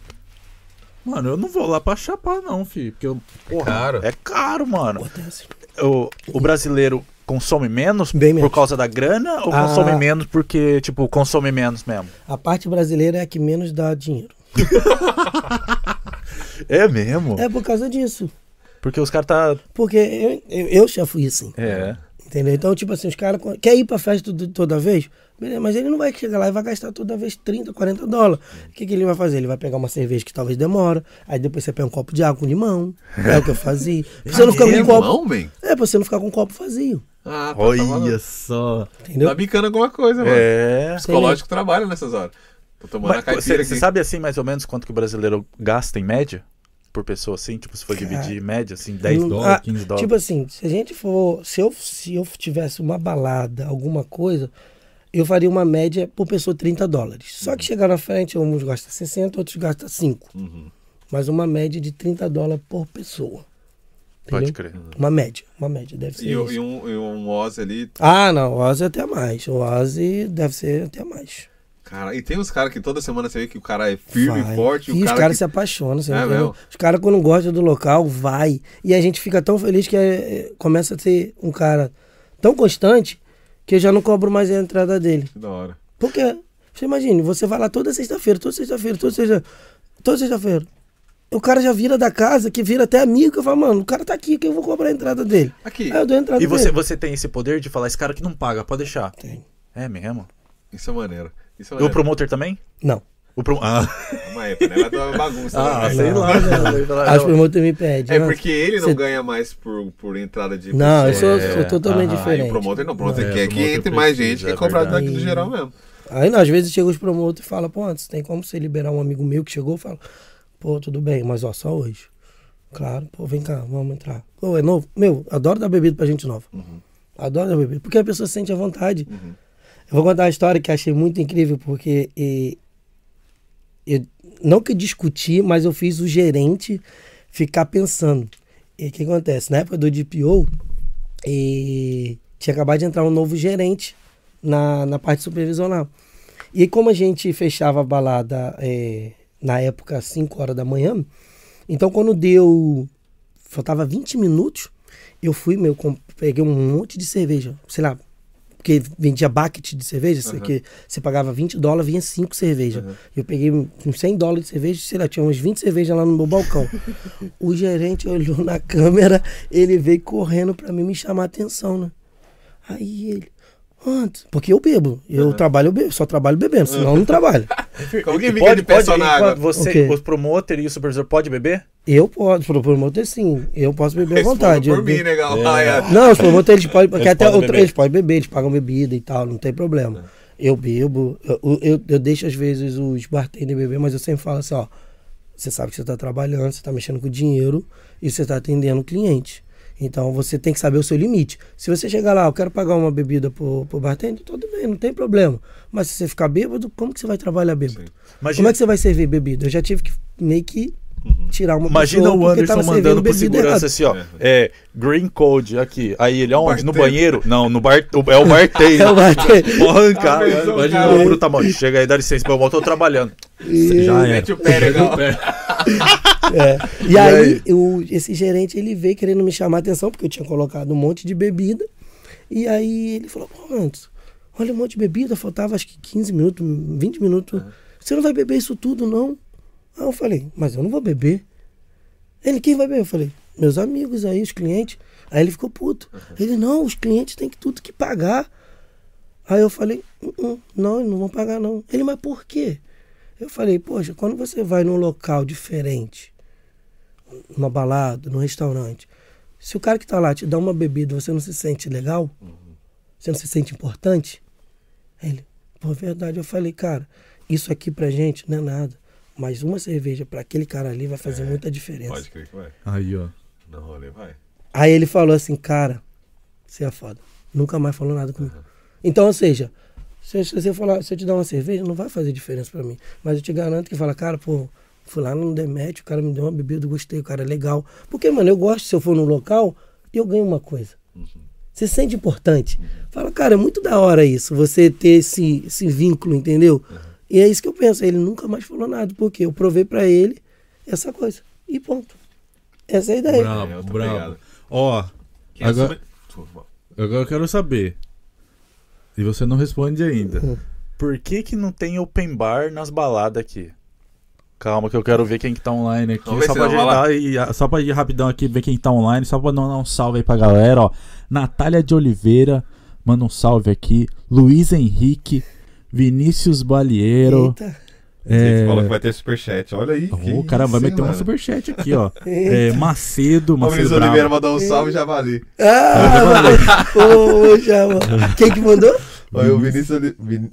Mano, eu não vou lá pra chapar, não, filho. Porque eu, porra, caro. É caro, mano. O, o brasileiro consome menos Bem por menos. causa da grana ou Ah. consome menos porque, tipo, consome menos mesmo? A parte brasileira é a que menos dá dinheiro. É mesmo? É por causa disso. Porque os caras tá. Porque eu, eu, eu já fui assim. É. Entendeu? Então, tipo assim, os caras querem ir pra festa toda vez, beleza, mas ele não vai chegar lá e vai gastar toda vez 30, 40 dólares. O que, que ele vai fazer? Ele vai pegar uma cerveja que talvez demora, aí depois você pega um copo de água com limão. É o que eu fazia. Pra você não ficar com um copo. É, pra você não ficar com um copo vazio. Ah, tá, Olha tá, falando. só. Entendeu? tá bicando alguma coisa, mano. É. Psicológico trabalha nessas horas. Tô tomando a Mas caipira Você aqui. você sabe assim mais ou menos quanto que o brasileiro gasta em média? Por pessoa assim? Tipo, se for Cara, dividir em média, assim, 10 não- dólares, ah, 15 dólares. Tipo assim, se a gente for. Se eu, se eu tivesse uma balada, alguma coisa, eu faria uma média por pessoa 30 dólares. Só que chegar na frente, uns gastam 60, outros gastam 5. Uhum. Mas uma média de 30 dólares por pessoa. Pode Entendeu? crer. Uma média, uma média, deve ser E, e um, e um Oz ali. Ah, não, o Ozzy até mais. O Ozzy deve ser até mais. Cara, e tem uns caras que toda semana você vê que o cara é firme, Vai. forte, e E o os cara. caras que- se apaixonam, você É entendeu? mesmo? Os caras, quando gostam do local, vai. E a gente fica tão feliz que é, começa a ser um cara tão constante que eu já não cobro mais a entrada dele. Que da hora. Porque, você imagine, você vai lá toda sexta-feira, toda sexta-feira, toda sexta toda sexta-feira. O cara já vira da casa, que vira até amigo, que eu falo, mano, o cara tá aqui, que eu vou cobrar a entrada dele. Aqui, Aí eu dou a entrada E você, dele. você tem esse poder de falar, esse cara que não paga, pode deixar. Tem. É mesmo? isso é maneiro. Isso é E o maneiro. promoter também? Não. O pro... Ah, Uma época, né? Vai dar uma bagunça. ah né? sei Não. lá, né? Acho que o promotor me pede. É né? porque ele não Cê- ganha mais por, por entrada de Não, eu sou, É, sou totalmente. Aí diferente. o promotor não, o promotor É, quer o que promotor entre mais gente, que é é verdade. daqui do geral mesmo. Aí, não, às vezes chega os promotores e fala, pô, antes tem como você liberar um amigo meu que chegou? Eu falo, pô, tudo bem, mas ó, só hoje. Claro, pô, vem cá, vamos entrar. Pô, é novo? Meu, adoro dar bebida pra gente nova. Adoro dar bebida, porque a pessoa se sente à vontade. Eu vou contar uma história que achei muito incrível, porque e, eu, não que discuti, mas eu fiz o gerente ficar pensando. E o que acontece? Na época do DPO, e tinha acabado de entrar um novo gerente na, na parte supervisional. E como a gente fechava a balada é, na época às 5 horas da manhã, então quando deu. Faltava 20 minutos, eu fui, meu, peguei um monte de cerveja, sei lá, porque vendia bucket de cerveja, isso aqui, você pagava 20 dólares, vinha 5 cervejas. Eu peguei uns 100 dólares de cerveja, sei lá, tinha uns 20 cervejas lá no meu balcão. o gerente olhou na câmera, ele veio correndo pra mim me chamar a atenção, né? Aí ele, antes, porque eu bebo, eu trabalho, eu bebo, só trabalho bebendo, senão eu não trabalho. Como que fica pode, de pode, personagem? enquanto você, O quê? o promoter e o supervisor pode beber? Eu posso, pro promotor sim, eu posso beber à vontade. por eu mim, negão. É. Ah, é. Não, os promotores eles podem, porque Eles até podem outro- eles podem beber, eles pagam bebida e tal, não tem problema. Eu bebo, eu, eu, eu deixo às vezes os bartenders beber, mas eu sempre falo assim, ó, você sabe que você está trabalhando, você está mexendo com dinheiro e você está atendendo o cliente. Então você tem que saber o seu limite. Se você chegar lá, eu quero pagar uma bebida pro, pro bartender, tudo bem, não tem problema. Mas se você ficar bêbado, como que você vai trabalhar bêbado? Imagina, Como é que você vai servir bebida? Eu já tive que meio que tirar uma imagina pessoa o Anderson tava mandando pro segurança errada. assim, ó. É, green code aqui. Aí ele, aonde? No banheiro? Não, no bar. É o bartender. É o bartender. Vou arrancar. Ah, o Imagina o Brutamonte. Chega aí, dá licença, eu tô trabalhando. E- Já é. Mete o pé, negão. É. E, aí, o- esse gerente, ele veio querendo me chamar a atenção, porque eu tinha colocado um monte de bebida. E aí ele falou, pô, Antes, olha um monte de bebida, faltava acho que 15 minutos, 20 minutos. Você não vai beber isso tudo, não? Aí eu falei, mas eu não vou beber. Ele, quem vai beber? Eu falei, meus amigos aí, os clientes. Aí ele ficou puto. Ele, não, os clientes têm que tudo que pagar. Aí eu falei, "Uh, uh, não, eles não vão pagar não. Ele, mas por quê? Eu falei, poxa, quando você vai num local diferente, numa balada, num restaurante, se o cara que tá lá te dá uma bebida, você não se sente legal? Você não se sente importante? Aí ele, pô, verdade. Eu falei, cara, isso aqui pra gente não é nada. Mas uma cerveja pra aquele cara ali vai fazer muita diferença. Pode crer que vai. Aí, ó. Não, rolê, vai. Aí ele falou assim, cara, você é foda. Nunca mais falou nada comigo. Então, ou seja, se, se você falar, se eu te dar uma cerveja, não vai fazer diferença pra mim. Mas eu te garanto que fala, cara, pô, fui lá no Demet, o cara me deu uma bebida, eu gostei, o cara é legal. Porque, mano, eu gosto, se eu for no local, eu ganho uma coisa. Você se sente importante. Fala, cara, é muito da hora isso, você ter esse, esse vínculo, entendeu? E é isso que eu penso. Ele nunca mais falou nada, porque eu provei pra ele essa coisa. E ponto. Essa é a ideia. Bravo, É, bravo. Ó, Quem Agora- agora eu quero saber. E você não responde ainda. Por que que não tem open bar nas baladas aqui? Calma que eu quero ver quem que tá online aqui. Só pra, agendar e, só pra ir rapidão aqui, ver quem tá online, só pra não dar um salve aí pra galera, ó. Natália de Oliveira, manda um salve aqui. Luiz Henrique, Vinícius Baliero. Eita. É... Você falou que vai ter superchat. Olha aí. O cara vai meter um mano? superchat aqui, ó. É, Macedo, O Macedo Vinícius Bravo. Oliveira mandou um salve já vali. Ah, poxa, mano. Quem que mandou? Olha o Vinícius Oli- Vin-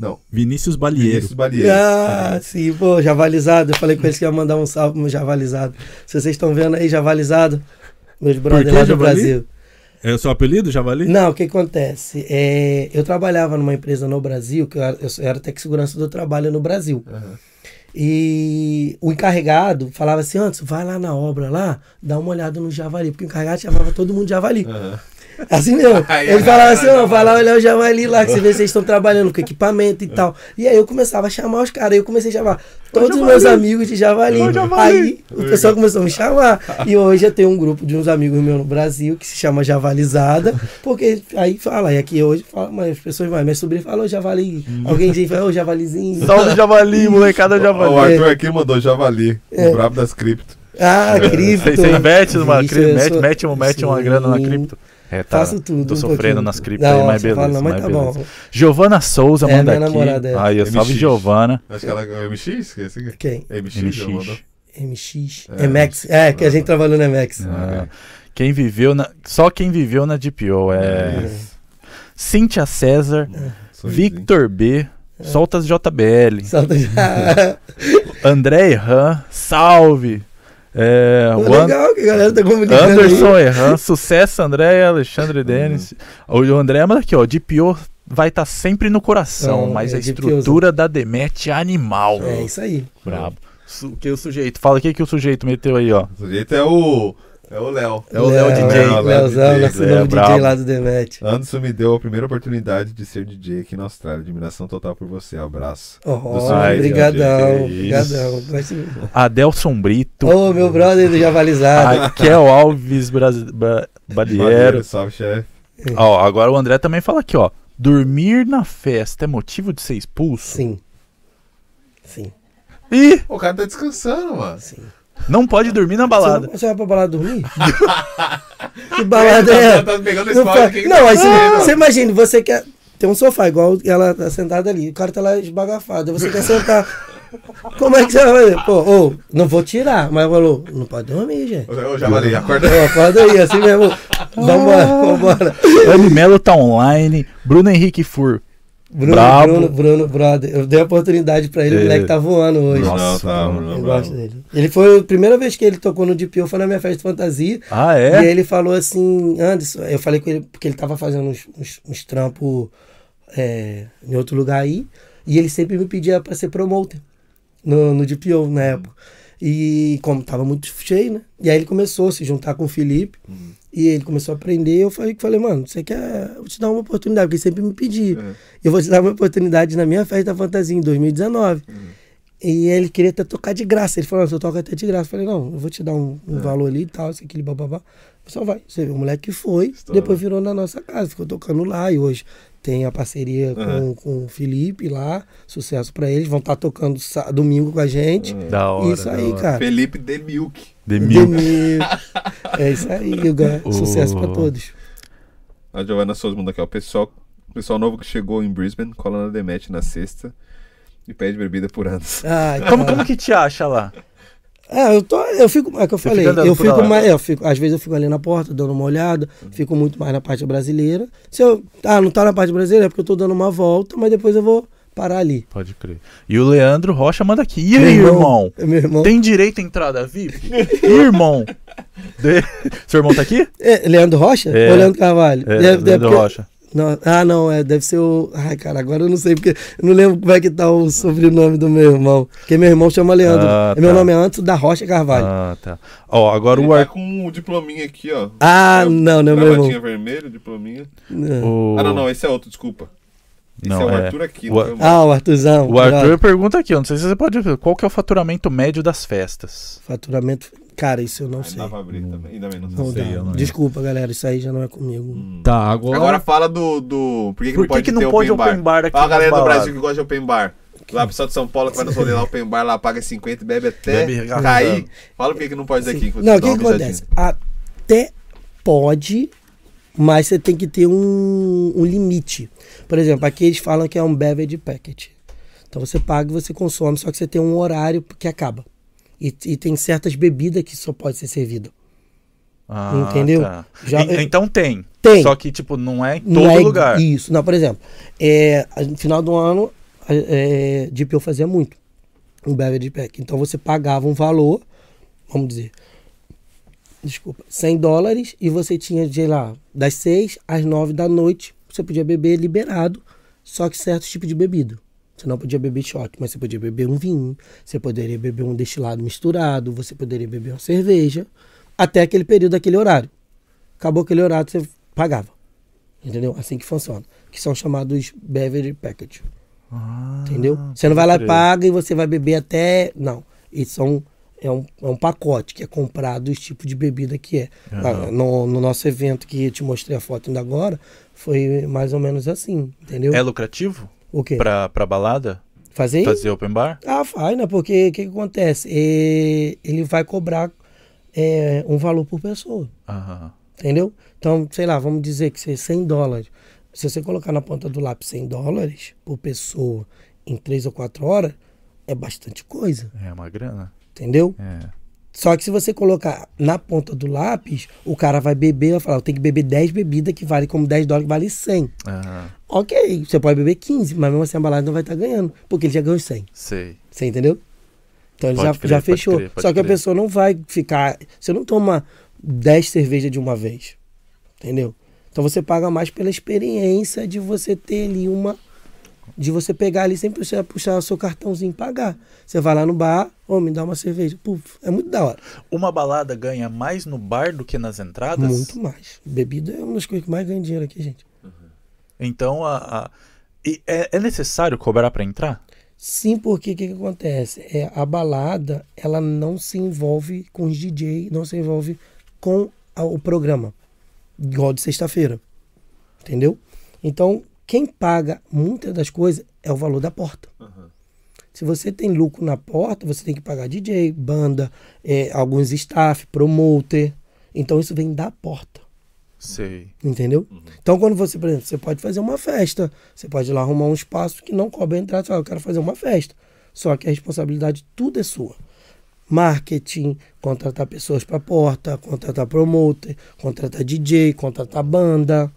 Não, Vinícius Balieiro. Vinícius Balieiro. Ah, sim, pô, javalizado. Eu falei com eles que ia mandar um salve pro meu javalizado. Se vocês estão vendo aí, javalizado, meus brothers lá do Javali? Brasil. É o seu apelido, Javali? Não, o que acontece? É, eu trabalhava numa empresa no Brasil, que eu era, eu era segurança do trabalho no Brasil. E o encarregado falava assim, antes, vai lá na obra lá, dá uma olhada no javali, porque o encarregado chamava todo mundo de javali. Aham. Assim mesmo. Ele falava assim, ó, vai lá olhar o javali lá, que você vê se vocês estão trabalhando com equipamento e tal. E aí eu começava a chamar os caras, aí eu comecei a chamar todos os meus amigos de javali. Aí o pessoal começou a me chamar. E hoje eu tenho um grupo de uns amigos meus no Brasil que se chama Javalizada, porque aí fala, e aqui hoje fala, mas as pessoas mais, minha sobrinha falou javali. Alguém diz, ô javalizinho. Salve javali, molecada O javali. Arthur aqui mandou javali, o brabo das cripto. Ah, cripto. Você, você investe numa cripto, mete, sou- mete, um- mete uma grana na cripto. É, tá. Faço tudo. Tô um sofrendo pouquinho. nas criptos Não, aí, mas beleza. fala, não, mas mas tá beleza. bom. Giovana Souza É, manda minha aqui. namorada é. Aí, salve MX. Giovana. Acho que ela é o MX? Esqueci. Quem? MX. MX. MX. É, MX. É, que a gente trabalhou no MX. Ah, quem viveu na. Só quem viveu na DPO. É. Cíntia César, Sorrisinho. Victor B. Soltas JBL. Solta. André Erran, salve. É, Pô, o An- legal que a galera tá comunicando. aí. Anderson Erran, sucesso André, Alexandre Denis. O André manda aqui, ó, DPO vai estar sempre no coração, Não, mas é a estrutura da Demet é animal. É isso aí. Brabo. Su- que o sujeito, fala o que, que o sujeito meteu aí, ó. O sujeito é o. É o Léo. É o Léo DJ. Léo, Léo Leozão, DJ, nosso é novo brabo. DJ lá do Demet. Anderson me deu a primeira oportunidade de ser DJ aqui na Austrália. Admiração total por você. Abraço. Oh, Ai, Obrigadão, obrigadão. Adelson Brito. Ô, meu brother do Javalizado. Raquel Alves Bras... ba... Badiero. Salve, chefe. Ó, agora o André também fala aqui, ó. Dormir na festa é motivo de ser expulso? Sim. Sim, Ih, O cara tá descansando, mano. sim. Não pode dormir na balada. Você, você vai pra balada dormir? que balada é? Tá pegando Não, aqui. não, aí você, você imagina, você quer. Tem um sofá, igual ela tá sentada ali. O cara tá lá esbagafado. aí Você quer sentar. Como é que você vai fazer? Pô, não vou tirar. Mas falou, não pode dormir, gente. Ô, Javali, acorda. Ô, acorda aí, assim mesmo. Vambora, vambora. Anne Melo tá online. Bruno Henrique Fur. Bruno, Brabo. Bruno, Bruno, brother. Eu dei a oportunidade pra ele, o É. moleque tá voando hoje. Não, Nossa, tá, mano. Bruno, Eu bravo. gosto dele. Ele foi a primeira vez que ele tocou no DPO, foi na minha festa de fantasia. Ah, E é? ele falou assim, Anderson, eu falei com ele, porque ele tava fazendo uns, uns, uns trampos é, em outro lugar aí, e ele sempre me pedia pra ser promoter no, no DPO na época. E como tava muito cheio, né? E aí ele começou a se juntar com o Felipe, e ele começou a aprender, eu falei, falei mano, você quer, eu vou te dar uma oportunidade, porque ele sempre me pedia. Uhum. Eu vou te dar uma oportunidade na minha festa da fantasia em 2019. E ele queria até tocar de graça. Ele falou, você toca até de graça. Eu falei, não, eu vou te dar um, um valor ali e tal, isso, aquele bababá. Só vai. Você viu, o moleque foi, depois virou na nossa casa, ficou tocando lá. E hoje tem a parceria com, com o Felipe lá. Sucesso pra eles. Vão estar tocando sá- domingo com a gente. Da hora. isso da aí, hora. cara. Felipe The Milk. The Milk. Demil. É isso aí, Hugo. O- Sucesso pra todos. A Giovanna Souza mandou aqui, ó. Pessoal, pessoal novo que chegou em Brisbane, cola na Demet na sexta e pede bebida por anos. Ai, Como, como que te acha lá? É, eu tô, eu fico, é que eu Você falei, eu fico mais, eu fico, às vezes eu fico ali na porta dando uma olhada, fico muito mais na parte brasileira. Se eu, ah, não tá na parte brasileira é porque eu tô dando uma volta, mas depois eu vou parar ali. Pode crer. E o Leandro Rocha manda aqui. E aí, Meu irmão? É meu irmão. Tem direito à entrada VIP? Irmão? De- Seu irmão tá aqui? É, Leandro Rocha É. ou Leandro Carvalho? É, Leandro porque- Rocha. Não, ah, não, é, deve ser o. Ai, cara, agora eu não sei, porque eu não lembro como é que tá o sobrenome do meu irmão. Porque meu irmão chama Leandro. Ah, Meu tá. nome é Anto da Rocha Carvalho. Ah, tá. Ó, agora Ele o, tá Ar... com um diplominha aqui, ó. Ah, não, não é meu irmão. Vermelho, diplominha. Não. o... Ah, não, não, esse é outro, desculpa. Esse Não, é o é. Arthur aqui. O o. Ah, o Arthurzão. O Arthur pergunta aqui, eu não sei se você pode ver, qual que é o faturamento médio das festas? Faturamento. Cara, isso eu não Ah, sei. dá pra abrir também. Ainda bem, não Não sei. não- Desculpa, galera, isso aí já não é comigo. Hum. Tá, agora. Agora fala do. do... Por que, que Por não que, pode que ter não pode open bar? open bar aqui Ó, a galera do? Brasil que gosta de open bar. Lá, pessoal de São Paulo que vai nos rolê lá, open bar lá, paga 50 e bebe até Bebe cair. Fala por que que não pode daqui. Não, o que, uma que acontece? Até pode, mas você tem que ter um, um limite. Por exemplo, aqui eles falam que é um beverage packet. Então você paga e você consome, só que você tem um horário que acaba. E, e tem certas bebidas que só pode ser servida. Ah, Entendeu? tá. Já- E- então tem. Tem. Só que, tipo, não é em todo Não é lugar. Isso. Não, por exemplo, é, no final do ano, é, DP eu fazia muito. Um beverage pack. Então você pagava um valor, vamos dizer, desculpa, 100 dólares e você tinha, sei lá, das 6 às 9 da noite, você podia beber liberado, só que certos tipos de bebida. Você não podia beber shot, mas você podia beber um vinho, você poderia beber um destilado misturado, você poderia beber uma cerveja, até aquele período, aquele horário. Acabou aquele horário, você pagava. Entendeu? Assim que funciona. Que são chamados beverage package. Ah, Entendeu? Você não vai lá e paga e você vai beber até. Não. Isso são, é, um, é um pacote que é comprado os tipos de bebida que é. Ah, No, no nosso evento que eu te mostrei a foto ainda agora, foi mais ou menos assim. Entendeu? É lucrativo O quê? pra, pra balada? Fazer? Fazer open bar? Ah, faz, né? Porque o que, que acontece? É, ele vai cobrar é, um valor por pessoa. Aham. Entendeu? Então, sei lá, vamos dizer que seja 100 dólares. Se você colocar na ponta do lápis 100 dólares por pessoa em 3 ou 4 horas, é bastante coisa. É uma grana. Entendeu? É. Só que se você colocar na ponta do lápis, o cara vai beber e vai falar: eu tenho que beber 10 bebidas que vale como 10 dólares, que vale 100. Aham. Ok, você pode beber 15, mas mesmo assim a balada não vai estar ganhando, porque ele já ganhou 100. Sei. Você entendeu? Então ele já, crer, já fechou. crer, Só que a crer. pessoa não vai ficar. Você não toma 10 cervejas de uma vez. Entendeu? Então você paga mais pela experiência de você ter ali uma. De você pegar ali sem puxar, puxar o seu cartãozinho e pagar. Você vai lá no bar, ô, me dá uma cerveja. Puf, é muito da hora. Uma balada ganha mais no bar do que nas entradas? Muito mais. Bebida é uma das coisas que mais ganha dinheiro aqui, gente. Então, a, a- é, é necessário cobrar pra entrar? Sim, porque o que, que acontece? É, a balada, ela não se envolve com os DJ, não se envolve com a- o programa. Igual de sexta-feira. Entendeu? Então, quem paga muitas das coisas é o valor da porta. Se você tem lucro na porta, você tem que pagar DJ, banda, é, alguns staff, promoter. Então, isso vem da porta. Sei. Entendeu? Então, quando você, por exemplo, você pode fazer uma festa, você pode ir lá arrumar um espaço que não cobre a entrada, você fala, eu quero fazer uma festa. Só que a responsabilidade tudo é sua. Marketing, contratar pessoas para porta, contratar promoter, contratar DJ, contratar banda.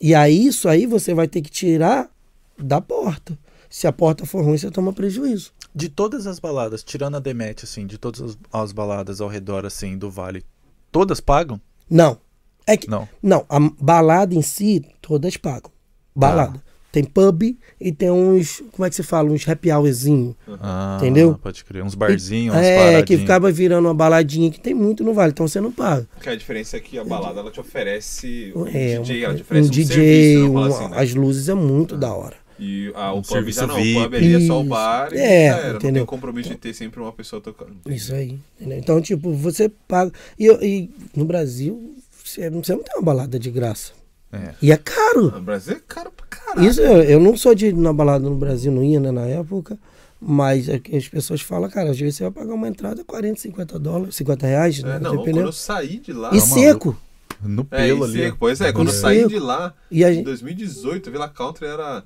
E aí, isso aí você vai ter que tirar da porta. Se a porta for ruim, você toma prejuízo. De todas as baladas, tirando a Demet, assim, de todas as, as baladas ao redor, assim, do vale, todas pagam? Não. É que, Não. Não, a balada em si, todas pagam. Balada. Tem pub e tem uns, como é que se fala? Uns happy hourzinho. Ah, Entendeu? Pode crer. Uns barzinhos, uns é, paradinhos. que ficava virando uma baladinha que tem muito no vale, então você não paga. Porque a diferença é que a balada ela te oferece um É, DJ, uma- ela te oferece um, DJ, serviço, um- assim, né? as luzes é muito da hora. E a, o Um pub serviço já não, VIP. o pub ali é só o bar e É, era, não tem entendeu? o compromisso de ter sempre uma pessoa tocando. Isso aí. entendeu? Então, tipo, você paga. E, e no Brasil, você, você não tem uma balada de graça. É. E é caro. No Brasil é caro caralho. Isso, eu, eu não sou de ir na balada no Brasil, não ia né, na época. Mas é que as pessoas falam, cara, às vezes você vai pagar uma entrada 40, 50 dólares, 50 reais, É, né? não, quando eu saí de lá... E seco. No É, pelo e ali. seco, pois é, quando eu E saí de lá, E a em gente, 2018, a Vila Country era,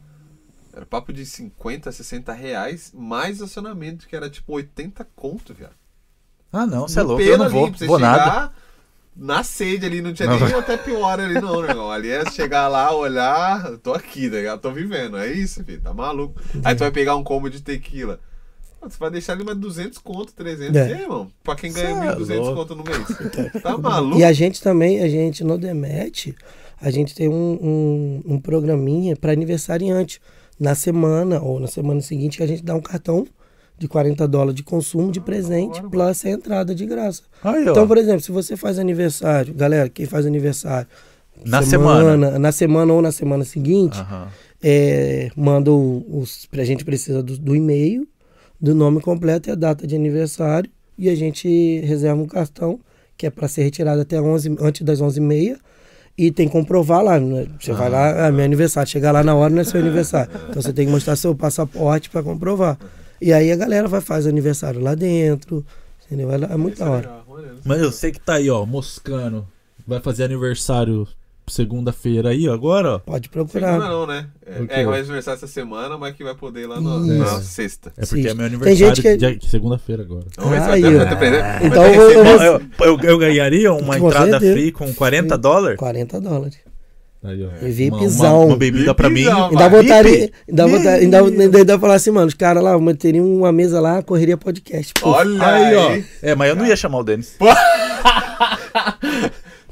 era papo de 50, 60 reais, mais estacionamento, que era tipo 80 conto, viado. Ah, não, você é louco. Eu pelo não ali, vou, você vou chegar nada. Na sede ali, não tinha Não. nem até pior ali, não, né, irmão? Ali é chegar lá, olhar, eu tô aqui, tá ligado? Tô vivendo, é isso, filho, tá maluco. Aí tu vai pegar um combo de tequila. Você vai deixar ali mais 200 conto, 300, É. e aí, irmão? Pra quem ganha Cê é 1.200 louco. conto no mês. Tá maluco? e a gente também, a gente no Demet, a gente tem um, um, um programinha para aniversariante. Na semana ou na semana seguinte, que a gente dá um cartão de 40 dólares de consumo de presente, hora, plus a entrada de graça. Aí. Então, por exemplo, se você faz aniversário, galera, quem faz aniversário Na semana. na semana ou na semana seguinte, é, manda os. A gente precisa do, do e-mail, do nome completo e a data de aniversário. E a gente reserva um cartão que é para ser retirado até 11, antes das 11h30. E tem que comprovar lá. né? Você vai lá, é meu aniversário. Chegar lá na hora não é seu aniversário. Então você tem que mostrar seu passaporte para comprovar. E aí a galera vai fazer aniversário lá dentro. Entendeu? É, é muito Isso da é hora. Mas eu sei que tá aí, ó, moscando. Vai fazer aniversário segunda-feira aí, agora, ó. Pode Segunda procurar. não, né? É, é, vai aniversário essa semana, mas que vai poder ir lá na, Isso. na sexta. É porque Sim. é meu Tem aniversário gente que- dia- segunda-feira agora. Se vai Aí, Então eu eu eu, eu, ganharia uma Com entrada free com 40 dólares? 40 dólares. Aí, ó. VIPzão. Uma, uma, uma bebida pra mim. Ainda vai. botaria. Ainda, botaria, ainda, ainda, ainda falar assim, mano, os caras lá, mas teriam uma mesa lá, correria podcast. Pô, Olha Aí, ó. É, mas eu não ia chamar o Denis. Só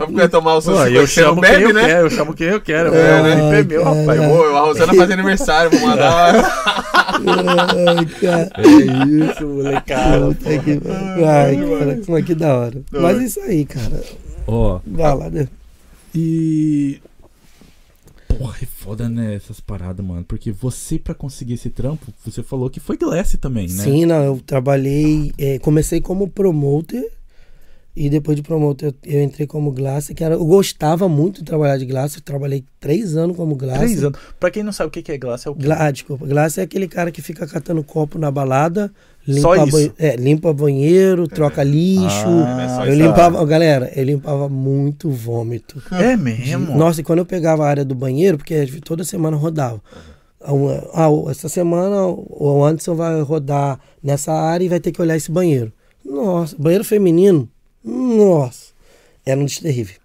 porque vai tomar o seu Pô, 50, eu chamo quem bebe, eu né? quero, eu chamo quem eu quero. É, É, né? o é meu, rapaz. Pai, vou, a Rosana faz aniversário, vou mandar. Ai, cara. É isso, molecada. Puta que- Ai, cara, como é que da hora. Mas isso aí, cara. Ó, Balada. e Porra, é foda, né, essas paradas, mano. Porque você, pra conseguir esse trampo, você falou que foi Glass também, né? Sim, não, eu trabalhei, é, comecei como promoter e depois de promoter eu, eu entrei como glass, que era, eu gostava muito de trabalhar de glass, eu trabalhei três anos como glass. Três anos. Pra quem não sabe o que é Glass, é o quê? Gla, ah, desculpa, glass é aquele cara que fica catando copo na balada, Só limpa, isso? banhe- é, limpa banheiro, troca lixo. Ah, É só eu isso. limpava, galera, eu limpava muito vômito. É mesmo? Nossa, e quando eu pegava a área do banheiro, porque toda semana eu rodava. Uma- Ah, o- essa semana o Anderson vai rodar nessa área e vai ter que olhar esse banheiro. Nossa, banheiro feminino? Nossa, era um terrível.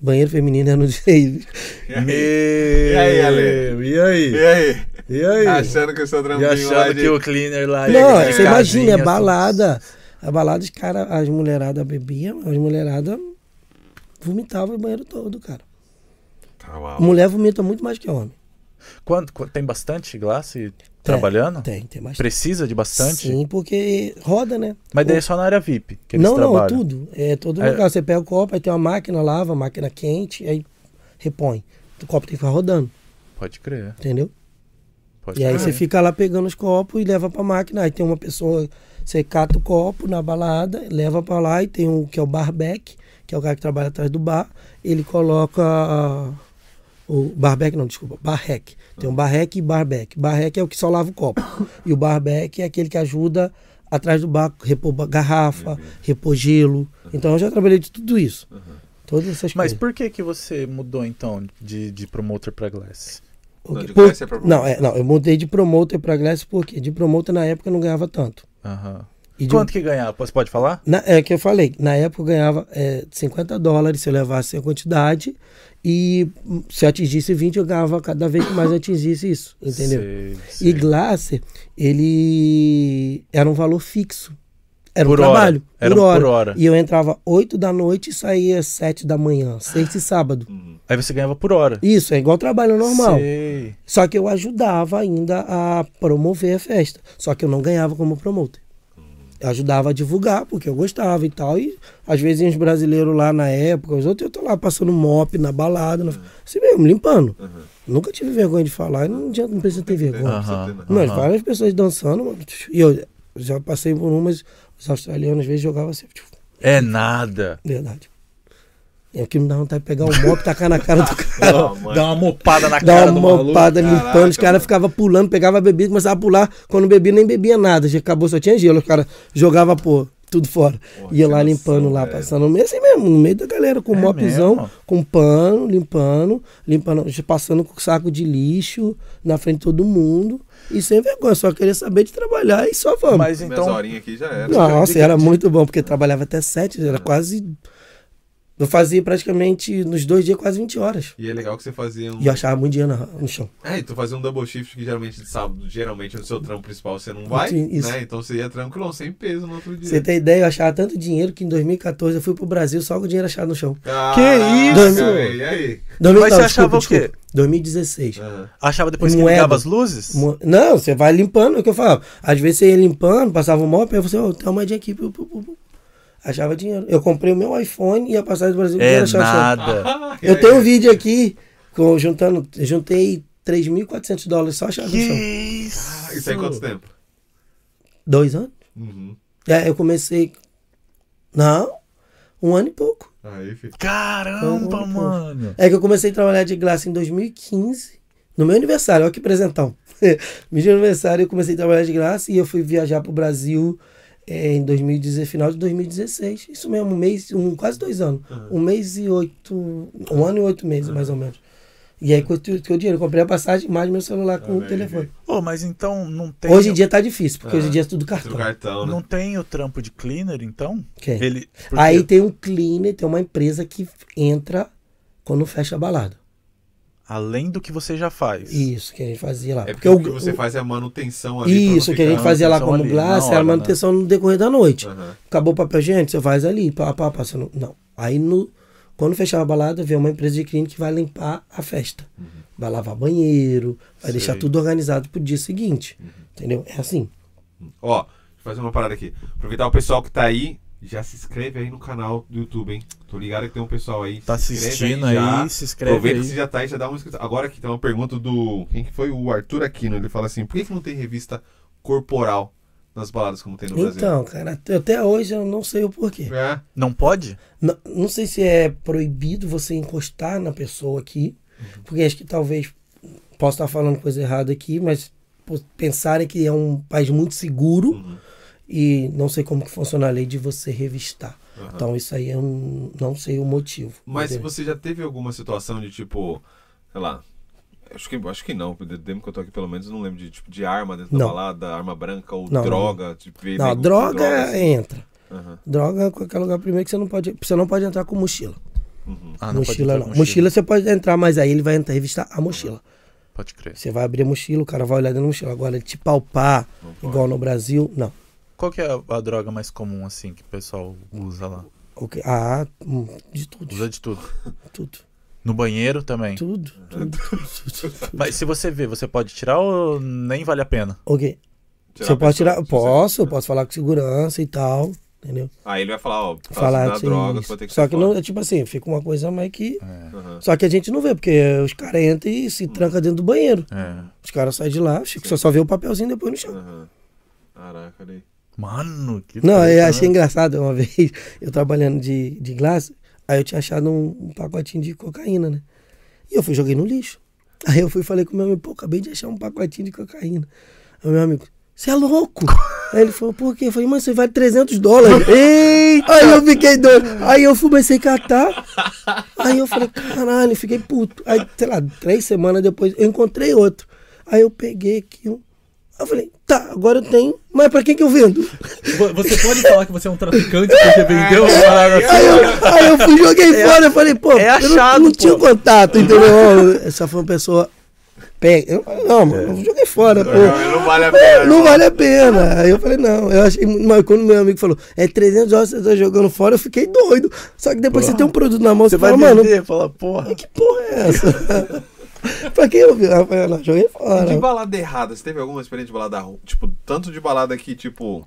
Banheiro feminino era um terrível. Meu... E aí, Ale? E aí? E aí? E aí? Achando que o seu E trampinho lá achando de... que o cleaner lá... Não, ia você imagina, é balada. A balada, os cara, as mulheradas bebiam, as mulheradas vomitavam o banheiro todo, cara. Tá, uau. Mulher vomita muito mais que homem. Quando, tem bastante Glass trabalhando? Tem, tem bastante. Precisa de bastante? Sim, porque roda, né? Mas daí é só na área VIP que eles não, não, trabalham. tudo. É todo É. lugar. Você pega o copo, aí tem uma máquina, lava, máquina quente, aí repõe. O copo tem que ficar rodando, Pode crer. entendeu? Pode E aí você fica lá pegando os copos e leva pra máquina. Aí tem uma pessoa, você cata o copo na balada, leva pra lá e tem um que é o barback, que é o cara que trabalha atrás do bar. Ele coloca o barback, não, desculpa, barrec. Tem um barrec e barback. Barrec é o que só lava o copo. e o barback é aquele que ajuda atrás do bar, repor garrafa, repor gelo. Então eu já trabalhei de tudo isso. Todas essas Mas coisas. por que que você mudou então de, de promoter pra Glass? O Não, quê? de Por- Glass não, é, não, eu mudei de promoter pra Glass porque de promoter na época eu não ganhava tanto. E de- Quanto que ganhava? Você pode falar? Na- é que eu falei, na época eu ganhava é, 50 dólares se eu levasse a quantidade e se eu atingisse 20 eu ganhava cada vez que mais eu atingisse isso, entendeu? Sei, sei. E Glasser, ele era um valor fixo. Era Por um hora. trabalho, Era por, hora. por hora. E eu entrava 8 da noite e saía 7 da manhã, sexta e sábado. Aí você ganhava por hora. Isso, é igual trabalho normal. Sei. Só que eu ajudava ainda a promover a festa. Só que eu não ganhava como promoter. Eu ajudava a divulgar, porque eu gostava e tal. E às vezes os brasileiros lá na época, os outros, eu tô lá passando mop na balada, na... assim mesmo, limpando. Nunca tive vergonha de falar, não, adianta, não precisa ter vergonha. Aham. Mas aham. várias pessoas dançando, e eu já passei por umas, os australianos às vezes jogavam assim, tipo, É nada. verdade. É que não dá vontade de pegar o mop e tacar na cara do cara. Não. Dá uma mopada na Dá cara uma do maluco. mopada limpando, os caras ficavam pulando, pegava a bebida, começava a pular. Quando bebia, nem bebia nada. Já acabou, só tinha gelo. Os caras jogavam, pô, tudo fora. Porra, Ia lá noção, limpando lá, velho. passando no meio, assim mesmo, no meio da galera, com É mopzão, mesmo? com pano, limpando, limpando, passando com saco de lixo na frente de todo mundo. E sem vergonha, só queria saber de trabalhar e só vamos. Mas Minhas então. horinhas aqui já era. Nossa, era muito bom, porque trabalhava até sete, era quase. Eu fazia praticamente nos dois dias quase 20 horas. E é legal que você fazia um. E eu achava muito dinheiro no chão. É, e tu fazia um double shift que geralmente de sábado, geralmente no seu trampo principal você não vai, Sim, isso. né? Então você ia tranquilo, sem peso no outro dia. Você tem ideia, eu achava tanto dinheiro que em 2014 eu fui pro Brasil só com o dinheiro achado no chão. Caraca, isso? velho, E aí? 2000, Mas você achava o quê? 2016. Aham. Achava depois que Moeda. ligava as luzes? Mo- Não, você vai limpando, é o que eu falava. Às vezes você ia limpando, passava o mop, aí você, ó, tem uma moedinha aqui. pu, pu, pu, pu. Achava dinheiro. Eu comprei o meu iPhone e ia passar do Brasil É chão. nada. E Eu tenho um vídeo aqui, com, juntando, juntei 3.400 dólares só achado no chão. Isso? Ah, Isso aí quanto tempo? Dois anos? Uhum. É, eu comecei. Não, um ano e pouco. Aí, filho. Caramba, Pô, mano. É que eu comecei a trabalhar de graça em 2015, no meu aniversário, olha que presentão. no meu aniversário eu comecei a trabalhar de graça e eu fui viajar pro Brasil é, em 2016, final de 2016. Isso mesmo, um mês, um, quase dois anos. Um mês e oito. Um ano e oito meses, mais ou menos. E aí com o dinheiro, eu comprei a passagem mais meu celular com o bem, telefone. Ô, mas então não tem. Hoje em dia tá difícil, porque Ah. hoje em dia é tudo Do cartão. cartão, né? Não tem o trampo de cleaner, então? Quem? Ele. Aí tem um cleaner, tem uma empresa que entra quando fecha a balada. Além do que você já faz. Isso, que a gente fazia lá. É porque o que o- você faz é a manutenção ali. Isso, que a gente fazia lá manutenção como glass, na era hora, né? manutenção no decorrer da noite. Aham. Acabou o papel higiênico, você faz ali, pá, pá, pá. Você não, não. Aí no, quando fechar a balada, vem uma empresa de clínica que vai limpar a festa. Vai lavar banheiro, vai Sei. deixar tudo organizado pro dia seguinte. Entendeu? É assim. Ó, deixa eu fazer uma parada aqui. Aproveitar o pessoal que tá aí já se inscreve aí no canal do YouTube, hein? Tô ligado que tem um pessoal aí. Tá se assistindo aí, já. se inscreve Aproveita aí. que você já tá aí, já dá uma inscrição. Agora aqui tem uma pergunta do. Quem que foi? O Arthur Aquino. Ele fala assim: por que, que não tem revista corporal nas baladas como tem no Brasil? Então, cara, até- hoje eu não sei o porquê. É. Não pode? Não, não sei se é proibido você encostar na pessoa aqui, porque acho que talvez posso estar falando coisa errada aqui, mas pensarem que é um país muito seguro Uhum. E não sei como que funciona a lei de você revistar. Aham. Então isso aí eu não, não sei o motivo. Mas se entendeu? você já teve alguma situação de tipo, sei lá. Acho que, acho que não, do tempo que eu tô aqui, pelo menos, eu não lembro de, tipo, de arma dentro da Não. balada, arma branca ou Não, droga. Tipo, Não, nego com droga droga, assim. entra. Aham, Droga é qualquer lugar primeiro que você não pode. Você não pode entrar com mochila. uhum. Ah, não mochila não. com Mochila. você pode entrar, mas aí ele vai entrar revistar a mochila. Pode crer. Você vai abrir a mochila, o cara vai olhar dentro da mochila. Agora, te palpar, Não pode. igual no Brasil, não. Qual que é a, a droga mais comum, assim, que o pessoal usa lá? Ok. Ah, hum, de tudo. Usa de tudo. Tudo. No banheiro também. Tudo. Tudo. tudo, tudo. Mas se você vê, você pode tirar ou nem vale a pena? Ok. Tirar Você pode tirar. Posso, eu posso falar com segurança e tal. Entendeu? Aí ele vai falar, ó, Falar assim, droga, isso. você vai ter que Só que fora. não, é tipo assim, fica uma coisa mais que. É. Aham. Só que a gente não vê, porque os caras entram e se trancam dentro do banheiro. É. Os caras saem de lá, Chico, só, só vê o papelzinho depois no chão. Aham. Caraca, olha aí. Mano, que Não, eu treta, achei né? engraçado uma vez, eu trabalhando de, de glace, aí eu tinha achado um, um pacotinho de cocaína, né? E eu fui joguei no lixo. Aí eu fui e falei com o meu amigo, pô, acabei de achar um pacotinho de cocaína. Aí meu amigo, você é louco? Aí ele falou, por quê? Eu falei, mano, você vale 300 dólares. Eita! Aí eu fiquei doido. Aí eu comecei a catar. Aí eu falei, caralho, fiquei puto. Aí, sei lá, três semanas depois, eu encontrei outro. Aí eu peguei aqui um. Aí eu falei, tá, agora eu tenho, mas pra quem que eu vendo? Vo- Você pode falar que você é um traficante porque vendeu uma parada assim? Aí eu, aí eu fui, joguei fora, eu falei, pô, é eu não- achado, não, pô. tinha contato, entendeu? Essa foi uma pessoa. Pega. Eu, não, mano, eu joguei fora, pô. Não, não vale a pena. Não vale a pena. Aí eu falei, não, eu achei. Mas quando meu amigo falou, é 300 dólares você tá jogando fora, eu fiquei doido. Só que depois você tem um produto na mão, você, Você vai fala, mano, vender, fala, porra. que porra é essa? pra quem eu vi? Eu falei, não, joguei E fora. de balada errada, você teve alguma experiência de balada ruim? Tipo, tanto de balada que, tipo,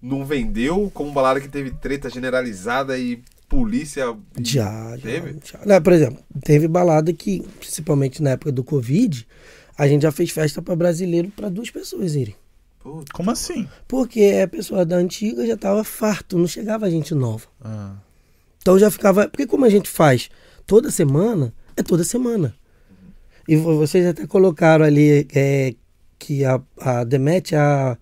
não vendeu, como balada que teve treta generalizada e polícia. Já, já, Teve? já. Não, por exemplo, teve balada que, principalmente na época do Covid, a gente já fez festa pra brasileiro pra duas pessoas irem. Puta, Como assim? Porque a pessoa da antiga já tava farto, não chegava gente nova. Ah, Então já ficava. Porque como a gente faz toda semana, é toda semana. E vo- vocês até colocaram ali é, que a, a Demet é a,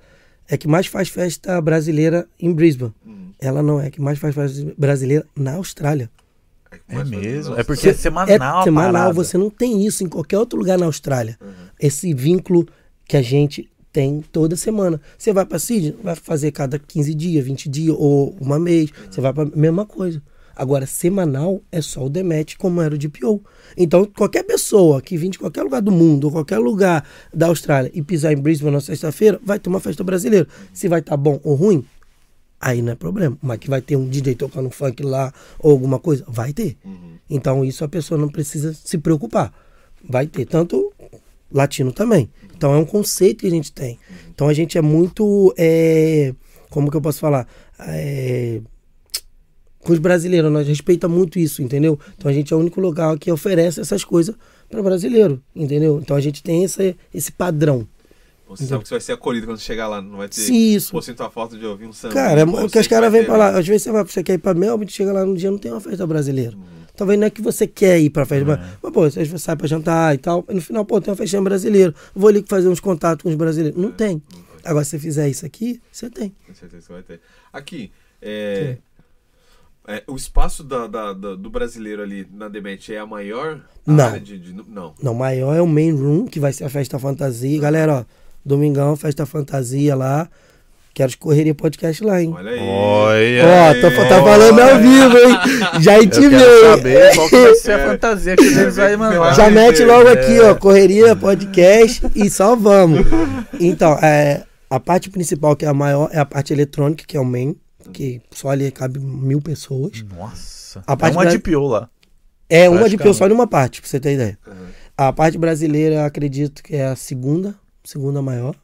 é que mais faz festa brasileira em Brisbane. Hum. Ela não é a que mais faz festa brasileira na Austrália. é mais mesmo? É porque é Você- semanal é semanal, parada. você não tem isso em qualquer outro lugar na Austrália. Uhum. Esse vínculo que a gente tem toda semana. Você vai para Sydney, vai fazer cada 15 dias, 20 dias ou uma mês. Você vai para mesma coisa. Agora, semanal é só o Demet, como era o DPO. Então, qualquer pessoa que vem de qualquer lugar do mundo, ou qualquer lugar da Austrália e pisar em Brisbane na sexta-feira, vai ter uma festa brasileira. Se vai estar bom ou ruim, aí não é problema. Mas que vai ter um DJ tocando funk lá ou alguma coisa, vai ter. Uhum. Então isso a pessoa não precisa se preocupar. Vai ter, tanto latino também. Então é um conceito que a gente tem. Então a gente é muito. é, como que eu posso falar? É, com os brasileiros, nós respeita muito isso, entendeu? Então a gente é o único lugar que oferece essas coisas para brasileiro, entendeu? Então a gente tem esse, esse padrão. Você sabe que você vai ser acolhido quando chegar lá, não vai ter. Sim, isso. Pô, sinto a falta de ouvir um samba. Cara, é Pô, o que sei os caras vêm pra lá. Às vezes você, vai, você quer ir pra Melbourne, chega lá no dia não tem uma festa brasileira. Talvez não é que você quer ir pra festa brasileira. Mas, pô, você sai pra jantar e tal. E no final, pô, tem uma festinha brasileira. Vou ali fazer uns contatos com os brasileiros. Não tem. Agora, se você fizer isso aqui, você tem. Com certeza que você vai ter. Aqui, é, é, o espaço da, da- da- do brasileiro ali na Demet é a maior Não. de, de- Não. Não, maior é o main room, que vai ser a festa fantasia. Galera, ó, domingão, festa fantasia lá. Quero correria podcast lá, hein? Olha aí. Olha. Ó, tô, tá falando ao vivo, hein? Já Eu quero intimei. saber qual que vai ser a É. fantasia que eles vai mandar. Já mete logo é. aqui, ó, correria, podcast e só vamos. Então, é, a parte principal, que é a maior, é a parte eletrônica, que é o main, que só ali cabe mil pessoas. Nossa. A é parte uma bra- DPO lá. É uma de Praticamente. só numa parte, pra você ter ideia. Uhum. A parte brasileira, acredito que é a segunda, segunda maior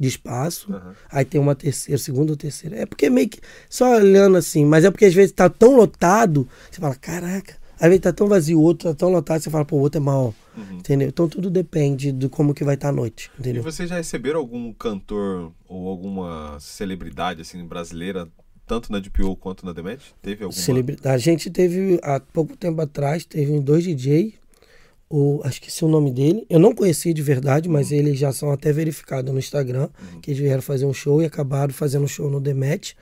de espaço. Aham. Aí tem uma terceira, segunda ou terceira. É porque meio que. Só olhando assim. Mas é porque às vezes tá tão lotado, você fala, caraca. Às vezes tá tão vazio, o outro tá tão lotado, você fala, pô, o outro é maior. Uhum. Entendeu? Então tudo depende do como que vai estar a noite. E Entendeu? vocês já receberam algum cantor ou alguma celebridade assim brasileira, tanto na DPO quanto na Demet? Teve alguma? Celebridade. A gente teve, há pouco tempo atrás, teve um dois DJ, o, acho que esse é o nome dele. Eu não conhecia de verdade, mas Uhum. eles já são até verificados no Instagram, que eles vieram fazer um show e acabaram fazendo um show no Demet.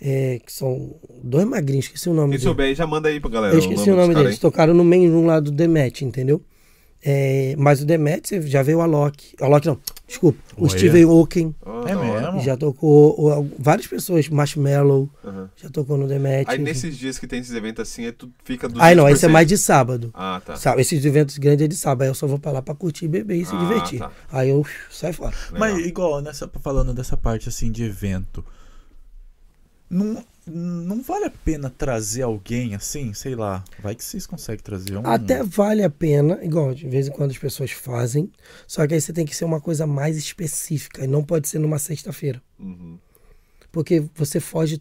É, que são dois magrinhos, esqueci o nome Quem deles. souber aí, já manda aí pra galera. Eu esqueci o nome caras deles. Tocaram no main room lá do Demet, entendeu? É, mas o Demet você já veio o Alok. Alok não, desculpa. O Olha. Steven Oaken aí. Ah, É mesmo? já tocou. o- várias pessoas, Marshmallow, já tocou no Demet. Aí enfim. nesses dias que tem esses eventos assim, aí tu fica do Aí não, esse é mais de sábado. Ah, tá. Sabe, esses eventos grandes é de sábado. Aí eu só vou pra lá pra curtir, beber e se Ah, divertir. tá. Aí eu saio fora. Legal. Mas igual, nessa, falando dessa parte assim de evento, não, não vale a pena trazer alguém assim, sei lá, vai que vocês conseguem trazer um... Até vale a pena, igual de vez em quando as pessoas fazem. Só que aí você tem que ser uma coisa mais específica. E não pode ser numa sexta-feira. Uhum. porque você foge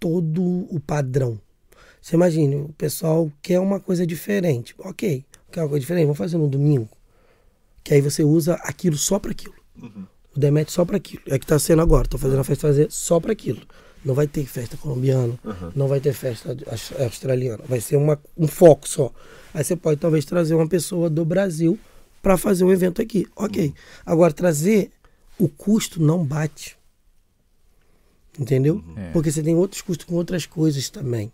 todo o padrão. Você imagine, o pessoal quer uma coisa diferente. Ok, quer uma coisa diferente? Vamos fazer no domingo. Que aí você usa aquilo só para aquilo. O Demet só para aquilo. É que tá sendo agora. Tô fazendo a festa fazer só para aquilo. Não vai ter festa colombiana, não vai ter festa aus- australiana. Vai ser uma, um foco só. Aí você pode talvez trazer uma pessoa do Brasil para fazer um evento aqui. Ok. Agora, trazer o custo não bate. Entendeu? É. Porque você tem outros custos com outras coisas também.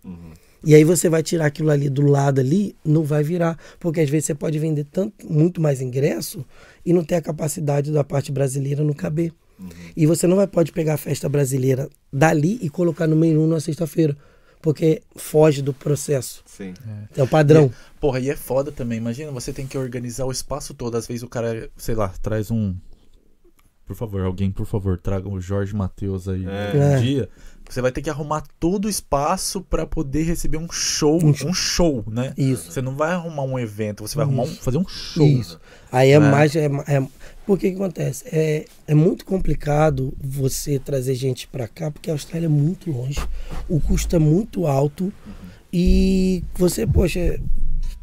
E aí você vai tirar aquilo ali do lado ali, não vai virar. Porque às vezes você pode vender tanto, muito mais ingresso e não ter a capacidade da parte brasileira não caber. E você não vai pode pegar a festa brasileira dali e colocar no menu na sexta-feira. Porque foge do processo. Sim. É o padrão. Porra, e é foda também. Imagina, você tem que organizar o espaço todo. Às vezes o cara, sei lá, traz um. Por favor, alguém, por favor, traga o Jorge Matheus aí É. um É. dia. Você vai ter que arrumar todo o espaço pra poder receber um show, Um um show, né? Isso. Você não vai arrumar um evento, você vai arrumar um, fazer um show. Isso. Aí é Né? mais. É, é, por que acontece? É, é muito complicado você trazer gente pra cá, porque a Austrália é muito longe, o custo é muito alto e você, poxa,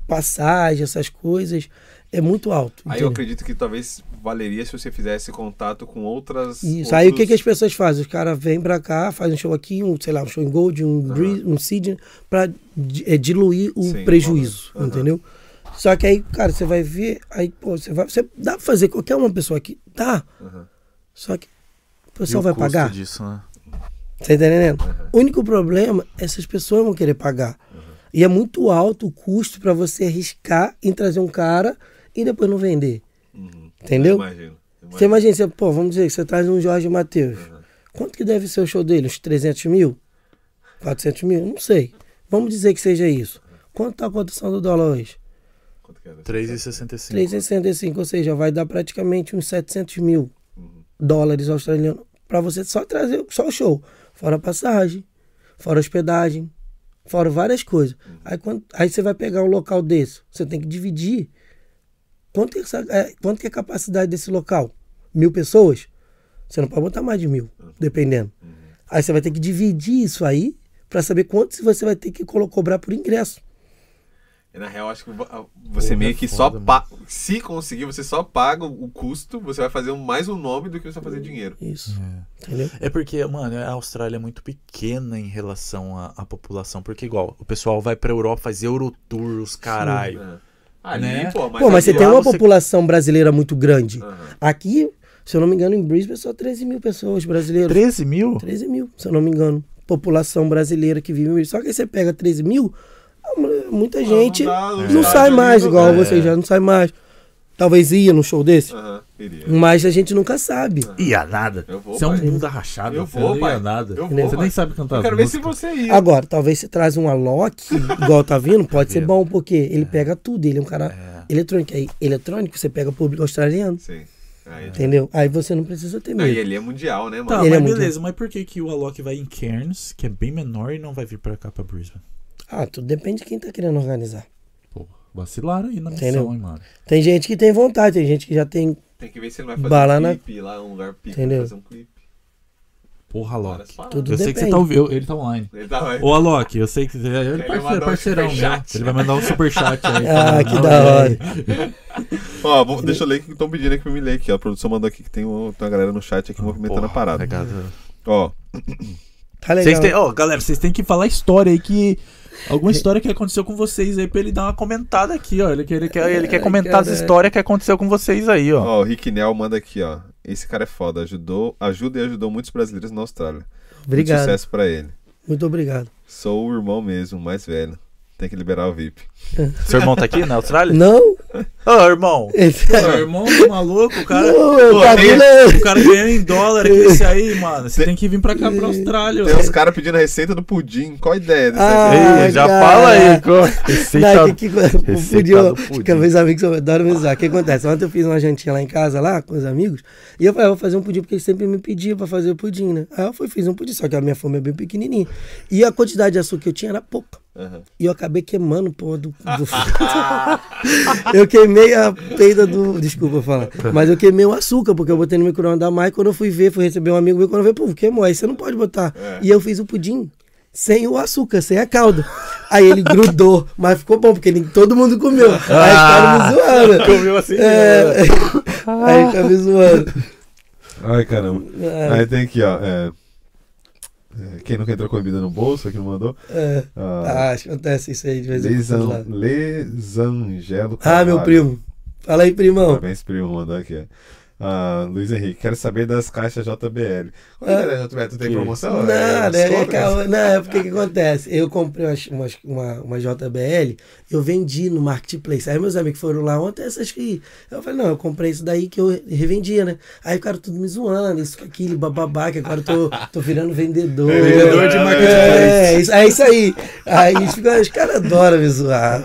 passagem, essas coisas, é muito alto. Aí eu entendeu? acredito que talvez valeria se você fizesse contato com outras. Isso. Aí o que, que as outros- pessoas fazem? Os caras vêm pra cá, fazem um show aqui, um, sei lá, um show em Gold, um, Bri- um Sydney, pra é, diluir o Sim, prejuízo, aham. entendeu? Só que aí, cara, você vai ver, aí, pô, você vai. Você dá pra fazer qualquer uma pessoa aqui? Dá. Aham. Só que o pessoal o vai pagar. disso, né? Tá entendendo? O único problema é essas pessoas vão querer pagar. E é muito alto o custo pra você arriscar em trazer um cara e depois não vender. Uhum. Entendeu? Eu Imagino. Você imagina, você, pô, vamos dizer que você traz um Jorge Matheus. Quanto que deve ser o show dele? Uns 300 mil? 400 mil? Não sei. Vamos dizer que seja isso. Quanto tá a cotação do dólar hoje? Era? 3,65. 3,65, ou seja, vai dar praticamente uns 700 mil dólares australianos para você só trazer só o show. Fora a passagem, fora a hospedagem, fora várias coisas. Aí, quando, aí você vai pegar um local desse, você tem que dividir. Quanto que, essa- é, quanto que é a capacidade desse local? Mil pessoas? Você não pode botar mais de mil, dependendo. Aí você vai ter que dividir isso aí para saber quanto você vai ter que cobrar por ingresso. E, na real, acho que vo- você Porra, meio é que foda, só. Pa... Se conseguir, você só paga o custo, você vai fazer mais um nome do que você vai fazer dinheiro. Isso. Entendeu? É porque, mano, a Austrália é muito pequena em relação à, à população. Porque, igual, o pessoal vai pra Europa fazer Eurotour, os caralho. É. Ali, Né? pô, mas, Pô, mas você tem uma você- população brasileira muito grande. Aham. Aqui, se eu não me engano, em Brisbane só 13 mil pessoas brasileiras. 13 mil? 13 mil, se eu não me engano. População brasileira que vive em Brisbane. Só que aí você pega 13 mil, muita gente não dá, não, não sai mais, igual é. você já não sai mais. Talvez ia num show desse, Aham, iria. mas a gente nunca sabe. Ia nada. Vou, Você é um pai. bunda rachada. Eu você vou, não pai. ia nada. Eu você vou, nem pai. sabe cantar Eu quero ver se você ia. Agora, talvez você traz um Alok, igual tá vindo, pode ser bom, porque ele pega tudo. Ele é um cara eletrônico. Aí, eletrônico, você pega público australiano. Sim. Aí, Entendeu? Aí você não precisa ter Não, medo. e ele é mundial, né, mano? Tá, Ele mas é beleza. Mas por que, que o Alok vai em Cairns, que é bem menor, e não vai vir pra cá, pra Brisbane? Ah, tudo depende de quem tá querendo organizar. Pô, vacilaram aí na Entendeu? missão, hein, mano. Tem gente que tem vontade, tem gente que já tem Tem que ver se ele vai fazer Bala um na- clipe lá, um lugar pica, Entendeu? fazer um clipe. Porra, paradas. Tudo Eu sei que você tá ouvindo. Ele tá online. Ele tá Ô, Alok, eu sei que ele é Ele parceiro, mandou um parceirão superchat. Ele vai mandar um superchat aí. Ah, que "Não, da e hora. aí?" Ó, vou- deixa eu ler o que estão pedindo aqui pra me ler aqui, ó. A produção mandou aqui que tem, um- tem uma galera no chat aqui movimentando a Porra, parada. pegada. Ó, Tá legal. Ó, galera, vocês têm que falar história aí que. Alguma história que aconteceu com vocês aí pra ele dar uma comentada aqui, ó. Ele, quer- ele quer, ele quer Ai, comentar as caralho. histórias que aconteceu com vocês aí, ó. ó, o Rick Nel manda aqui, ó. Esse cara é foda, ajudou, ajuda e ajudou muitos brasileiros na Austrália. Muito Obrigado. sucesso pra ele. Muito obrigado. Sou o irmão mesmo, mais velho. Tem que liberar o VIP. Seu irmão tá aqui na Austrália? Não? Ô, irmão. Ô, irmão maluco, o cara. Não, Pô, tá tem- vindo- O cara ganhando em dólar aqui esse aí, mano. Você tem que vir pra cá, pra Austrália. Tem uns caras pedindo a receita do pudim. Qual a ideia dessa Ah? Ei, já cara. fala aí. co- Não, Receita. que, que, receita podia, do pudim. que meus amigos adoram me usar. O que acontece? Ontem eu fiz uma jantinha lá em casa, lá, com os amigos, e eu falei, ah, vou fazer um pudim, porque eles sempre me pediam pra fazer o pudim, né? Aí eu fui, fiz um pudim, só que a minha fome é bem pequenininha. E a quantidade de açúcar que eu tinha era pouca. Aham. E eu acabei queimando, pô, do. do... eu queimei a peida do. Desculpa falar. Mas eu queimei o açúcar, porque eu botei no micro-ondas da Mai. Quando eu fui ver, fui receber um amigo meu, quando eu vi, pô, queimou. Aí você não pode botar. É. E eu fiz o pudim sem o açúcar, sem a calda. Aí ele grudou, mas ficou bom, porque nem todo mundo comeu. Aí ficaram me zoando. Comeu assim. É... Aí ficaram me zoando. Ai, caramba. É, Aí tem aqui, ó. é, quem nunca entrou com bebida no bolso, aqui não mandou. é. Ah, Ah, acontece isso aí de vez em quando. Lesangelo. Ah, meu Carvalho. primo. Fala aí, primão. Parabéns, primo, mandou aqui. Ah, Luiz Henrique, quero saber das caixas JBL. Qual é a JBL? Tu tem promoção? Nada, É, é, desconto? caô. não, é porque que acontece? Eu comprei umas- uma, uma JBL, eu vendi no Marketplace. Aí meus amigos foram lá ontem, essas que. Eu falei, não, eu comprei isso daí que eu revendia, né? Aí ficaram tudo me zoando, isso, aquilo, bababá, que agora eu tô, tô virando vendedor. É vendedor de marketplace. É, isso, é isso aí. Aí os caras adoram me zoar.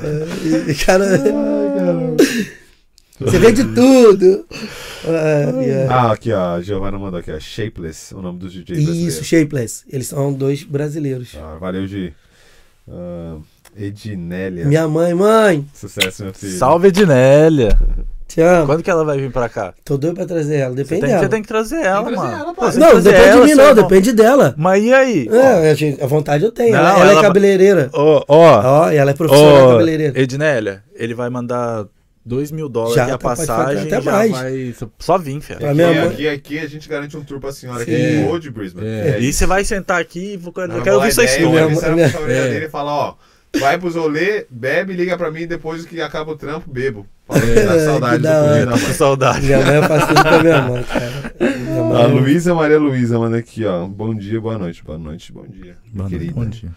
Cara, você vende tudo. Ai, ai. Ah, aqui, ó. A Giovana mandou aqui, ó. Shapeless, o nome dos DJs Isso, brasileiros. Shapeless. Eles são dois brasileiros. Ah, valeu, Gi. Ah, Edinélia. Minha mãe, mãe, Sucesso, meu filho. Salve, Ednélia. te amo. Quando que ela vai vir pra cá? Tô doido pra trazer ela, Você depende tem, dela. você tem que trazer ela, trazer mano. ela, Pô, você Não, depende de ela, mim seu não, irmão. depende dela. Mas e aí? É, a, gente- a vontade eu tenho. Não, ela, ela ela- é cabeleireira. Ó, ó. Ó, e ela é profissional Ô, cabeleireira. Ednélia, ele vai mandar 2 mil dólares Já, a de passagem. até já mais. vai. Só vim, fia. Aqui, minha mãe- aqui, aqui a gente garante um tour pra senhora aqui Sim. de Old Brisbane. É. E você vai sentar aqui e vou- eu Não, quero boa ouvir sua ideia, história. eu Minha família É. dele e falar, ó, vai pros rolê, bebe, liga pra mim depois que acaba o trampo, bebo. Falei, dá É, saudade que do da pudim hora. da Com mãe. saudade. Minha mãe é parceira com a minha mãe, cara. Minha mãe A é- Luísa Maria Luísa manda aqui, ó. Bom dia, boa noite. Boa noite, bom dia. Mano, querida. bom dia.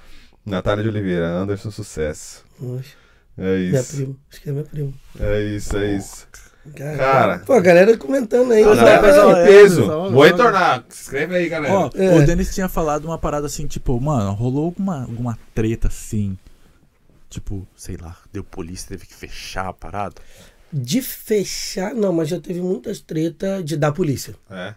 Natália de Oliveira, Anderson Sucesso. Oxe, É Minha isso. prima. Acho que é minha prima. É isso, é isso. Cara, Cara. Pô, a galera comentando aí. Ah, não, pessoal, vai. é, peso. pessoal, Vou é. retornar. Se inscreve aí, galera. Ó, É. o Denis tinha falado uma parada assim, tipo, mano, rolou alguma, alguma treta assim. Tipo, sei lá, deu polícia, teve que fechar a parada. De fechar, não, mas já teve muitas tretas de dar polícia. É.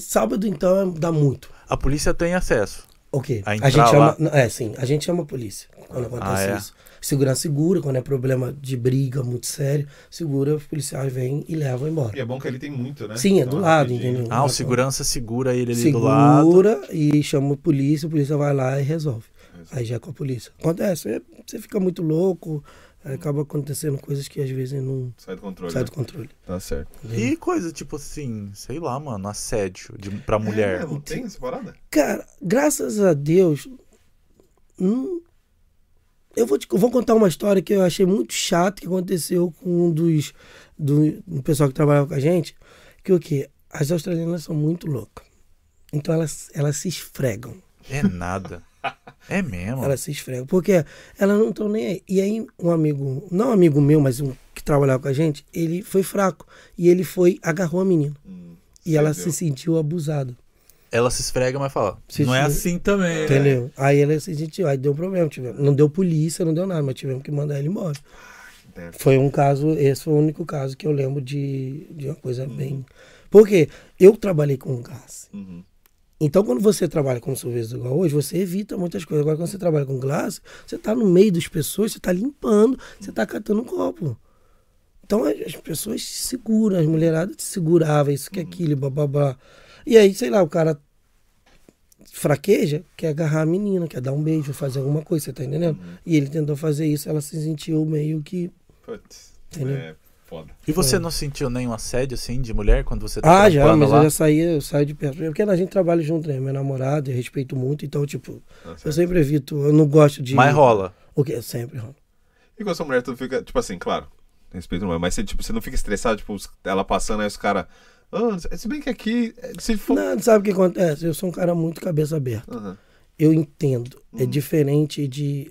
Sábado, então, é- dá muito. A polícia tem acesso. Ok. A A, entrar gente lá? chama. É, sim. A gente chama a polícia quando acontece Ah, é? isso. Segurança segura, quando é problema de briga muito sério, segura, os policiais vêm e levam E embora. é bom que ali tem muito, né? Sim, é Então, do lado, entendeu? Ah, o segurança segura ele ali do lado. Segura e chama a polícia, a polícia vai lá e resolve. Aí já é com a polícia. Acontece, você fica muito louco, acaba acontecendo coisas que às vezes não Sai do controle. sai né? do controle. Tá certo. E coisa tipo assim, sei lá, mano, assédio de, pra mulher. É, não tem essa parada? Cara, graças a Deus, hum, eu vou, te, eu vou contar uma história que eu achei muito chata que aconteceu com um dos do, do pessoal que trabalhava com a gente. Que o quê? As australianas são muito loucas. Então elas, elas se esfregam. É nada. É mesmo. Elas se esfregam. Porque elas não estão nem aí. E aí, um amigo, não um amigo meu, mas um que trabalhava com a gente, ele foi fraco. E ele foi, agarrou a menina. Hum, E ela entendeu? se sentiu abusada. Ela se esfrega, mas fala. Se não é esfrega. assim também. né? Entendeu? Aí ela se sentiu, aí deu problema. Tivemos, não deu polícia, não deu nada, mas tivemos que mandar ele embora. Foi um caso, esse foi o único caso que eu lembro de, de uma coisa bem. Porque eu trabalhei com gás. Uhum. Então, quando você trabalha com sorvete igual hoje, você evita muitas coisas. Agora, quando você trabalha com glace, você está no meio das pessoas, você está limpando, você está catando um copo. Então as as pessoas se seguram, as mulheradas te seguravam, isso que aquilo, bababá. E aí, sei lá, o cara fraqueja, quer agarrar a menina, quer dar um beijo, fazer alguma coisa, você tá entendendo? E ele tentou fazer isso, ela se sentiu meio que. Putz, Entendeu? é foda. E você não sentiu nenhum assédio assim de mulher quando você tá É. Ah, já, mas lá? eu já saí, eu saio de perto. Porque a gente trabalha junto, né? Meu namorado, eu respeito muito, então, tipo, Tá eu sempre evito, eu não gosto de. Mas rola. O quê? Sempre rola. E com essa mulher, tu fica, tipo assim, claro, respeito não é, mas você, tipo, você não fica estressado, tipo, ela passando, aí os caras. Ah, se bem que aqui, se for. Não, sabe o que acontece? Eu sou um cara muito cabeça aberta. Aham. Eu entendo. É Uhum. diferente de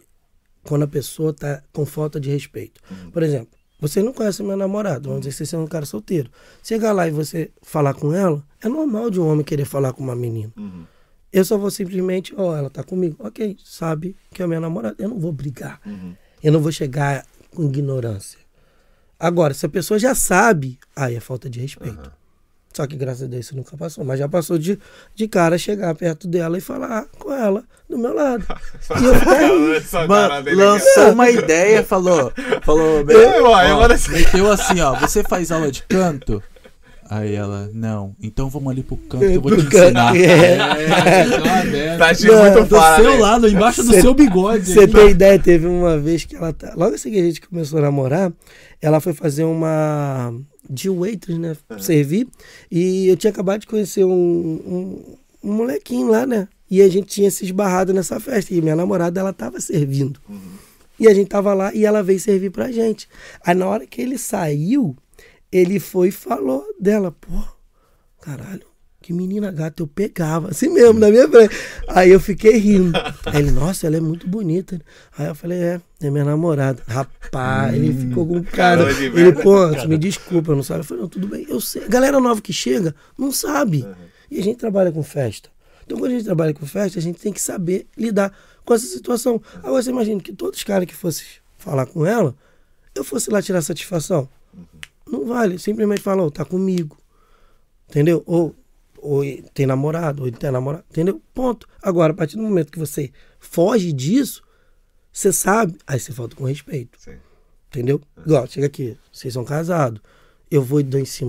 quando a pessoa tá com falta de respeito. Uhum. Por exemplo, você não conhece meu namorado, vamos dizer que você é um cara solteiro. Chegar lá e você falar com ela, é normal de um homem querer falar com uma menina. Uhum. Eu só vou simplesmente, ó, ela tá comigo. Ok, sabe que é minha namorada. Eu não vou brigar. Uhum. Eu não vou chegar com ignorância. Agora, se a pessoa já sabe, aí é falta de respeito. Só que graças a Deus isso nunca passou. Mas já passou de, de cara chegar perto dela e falar com ela do meu lado. E eu ficar Mano, cara. lançou uma ideia, falou. Falou. É, uai, ó, agora sim. meteu assim, ó. Você faz aula de canto? Aí ela, não. Então vamos ali pro canto que eu vou te Pro canto, ensinar. é. Tá agindo Não, muito do para, seu né? lado, embaixo do Cê- seu bigode. Você tem ideia, teve uma vez que ela tá. Logo assim que a gente começou a namorar, ela foi fazer uma. de waitress, né? Servir. E eu tinha acabado de conhecer um, um, um molequinho lá, né? E a gente tinha se esbarrado nessa festa. E minha namorada, ela tava servindo. E a gente tava lá e ela veio servir pra gente. Aí na hora que ele saiu, ele foi e falou dela, pô, caralho, que menina gata, eu pegava, assim mesmo, na minha frente. Aí eu fiquei rindo. Aí ele, nossa, ela é muito bonita. Aí eu falei, é, é minha namorada. Rapaz, ele ficou com cara. Caramba Ele, merda. pô, me desculpa, eu não sabe. Eu falei, não, tudo bem, eu sei. A galera nova que chega, não sabe. E a gente trabalha com festa. Então, quando a gente trabalha com festa, a gente tem que saber lidar com essa situação. Agora, você imagina que todos os caras que fossem falar com ela, eu fosse lá tirar satisfação. Não vale. Simplesmente fala, ô, tá comigo. Entendeu? Ou, ou tem namorado, ou tem namorado. Entendeu? Ponto. Agora, a partir do momento que você foge disso, você sabe, aí você falta com respeito. Sim. Entendeu? Igual, chega aqui, vocês são casados. Eu vou e dou em cima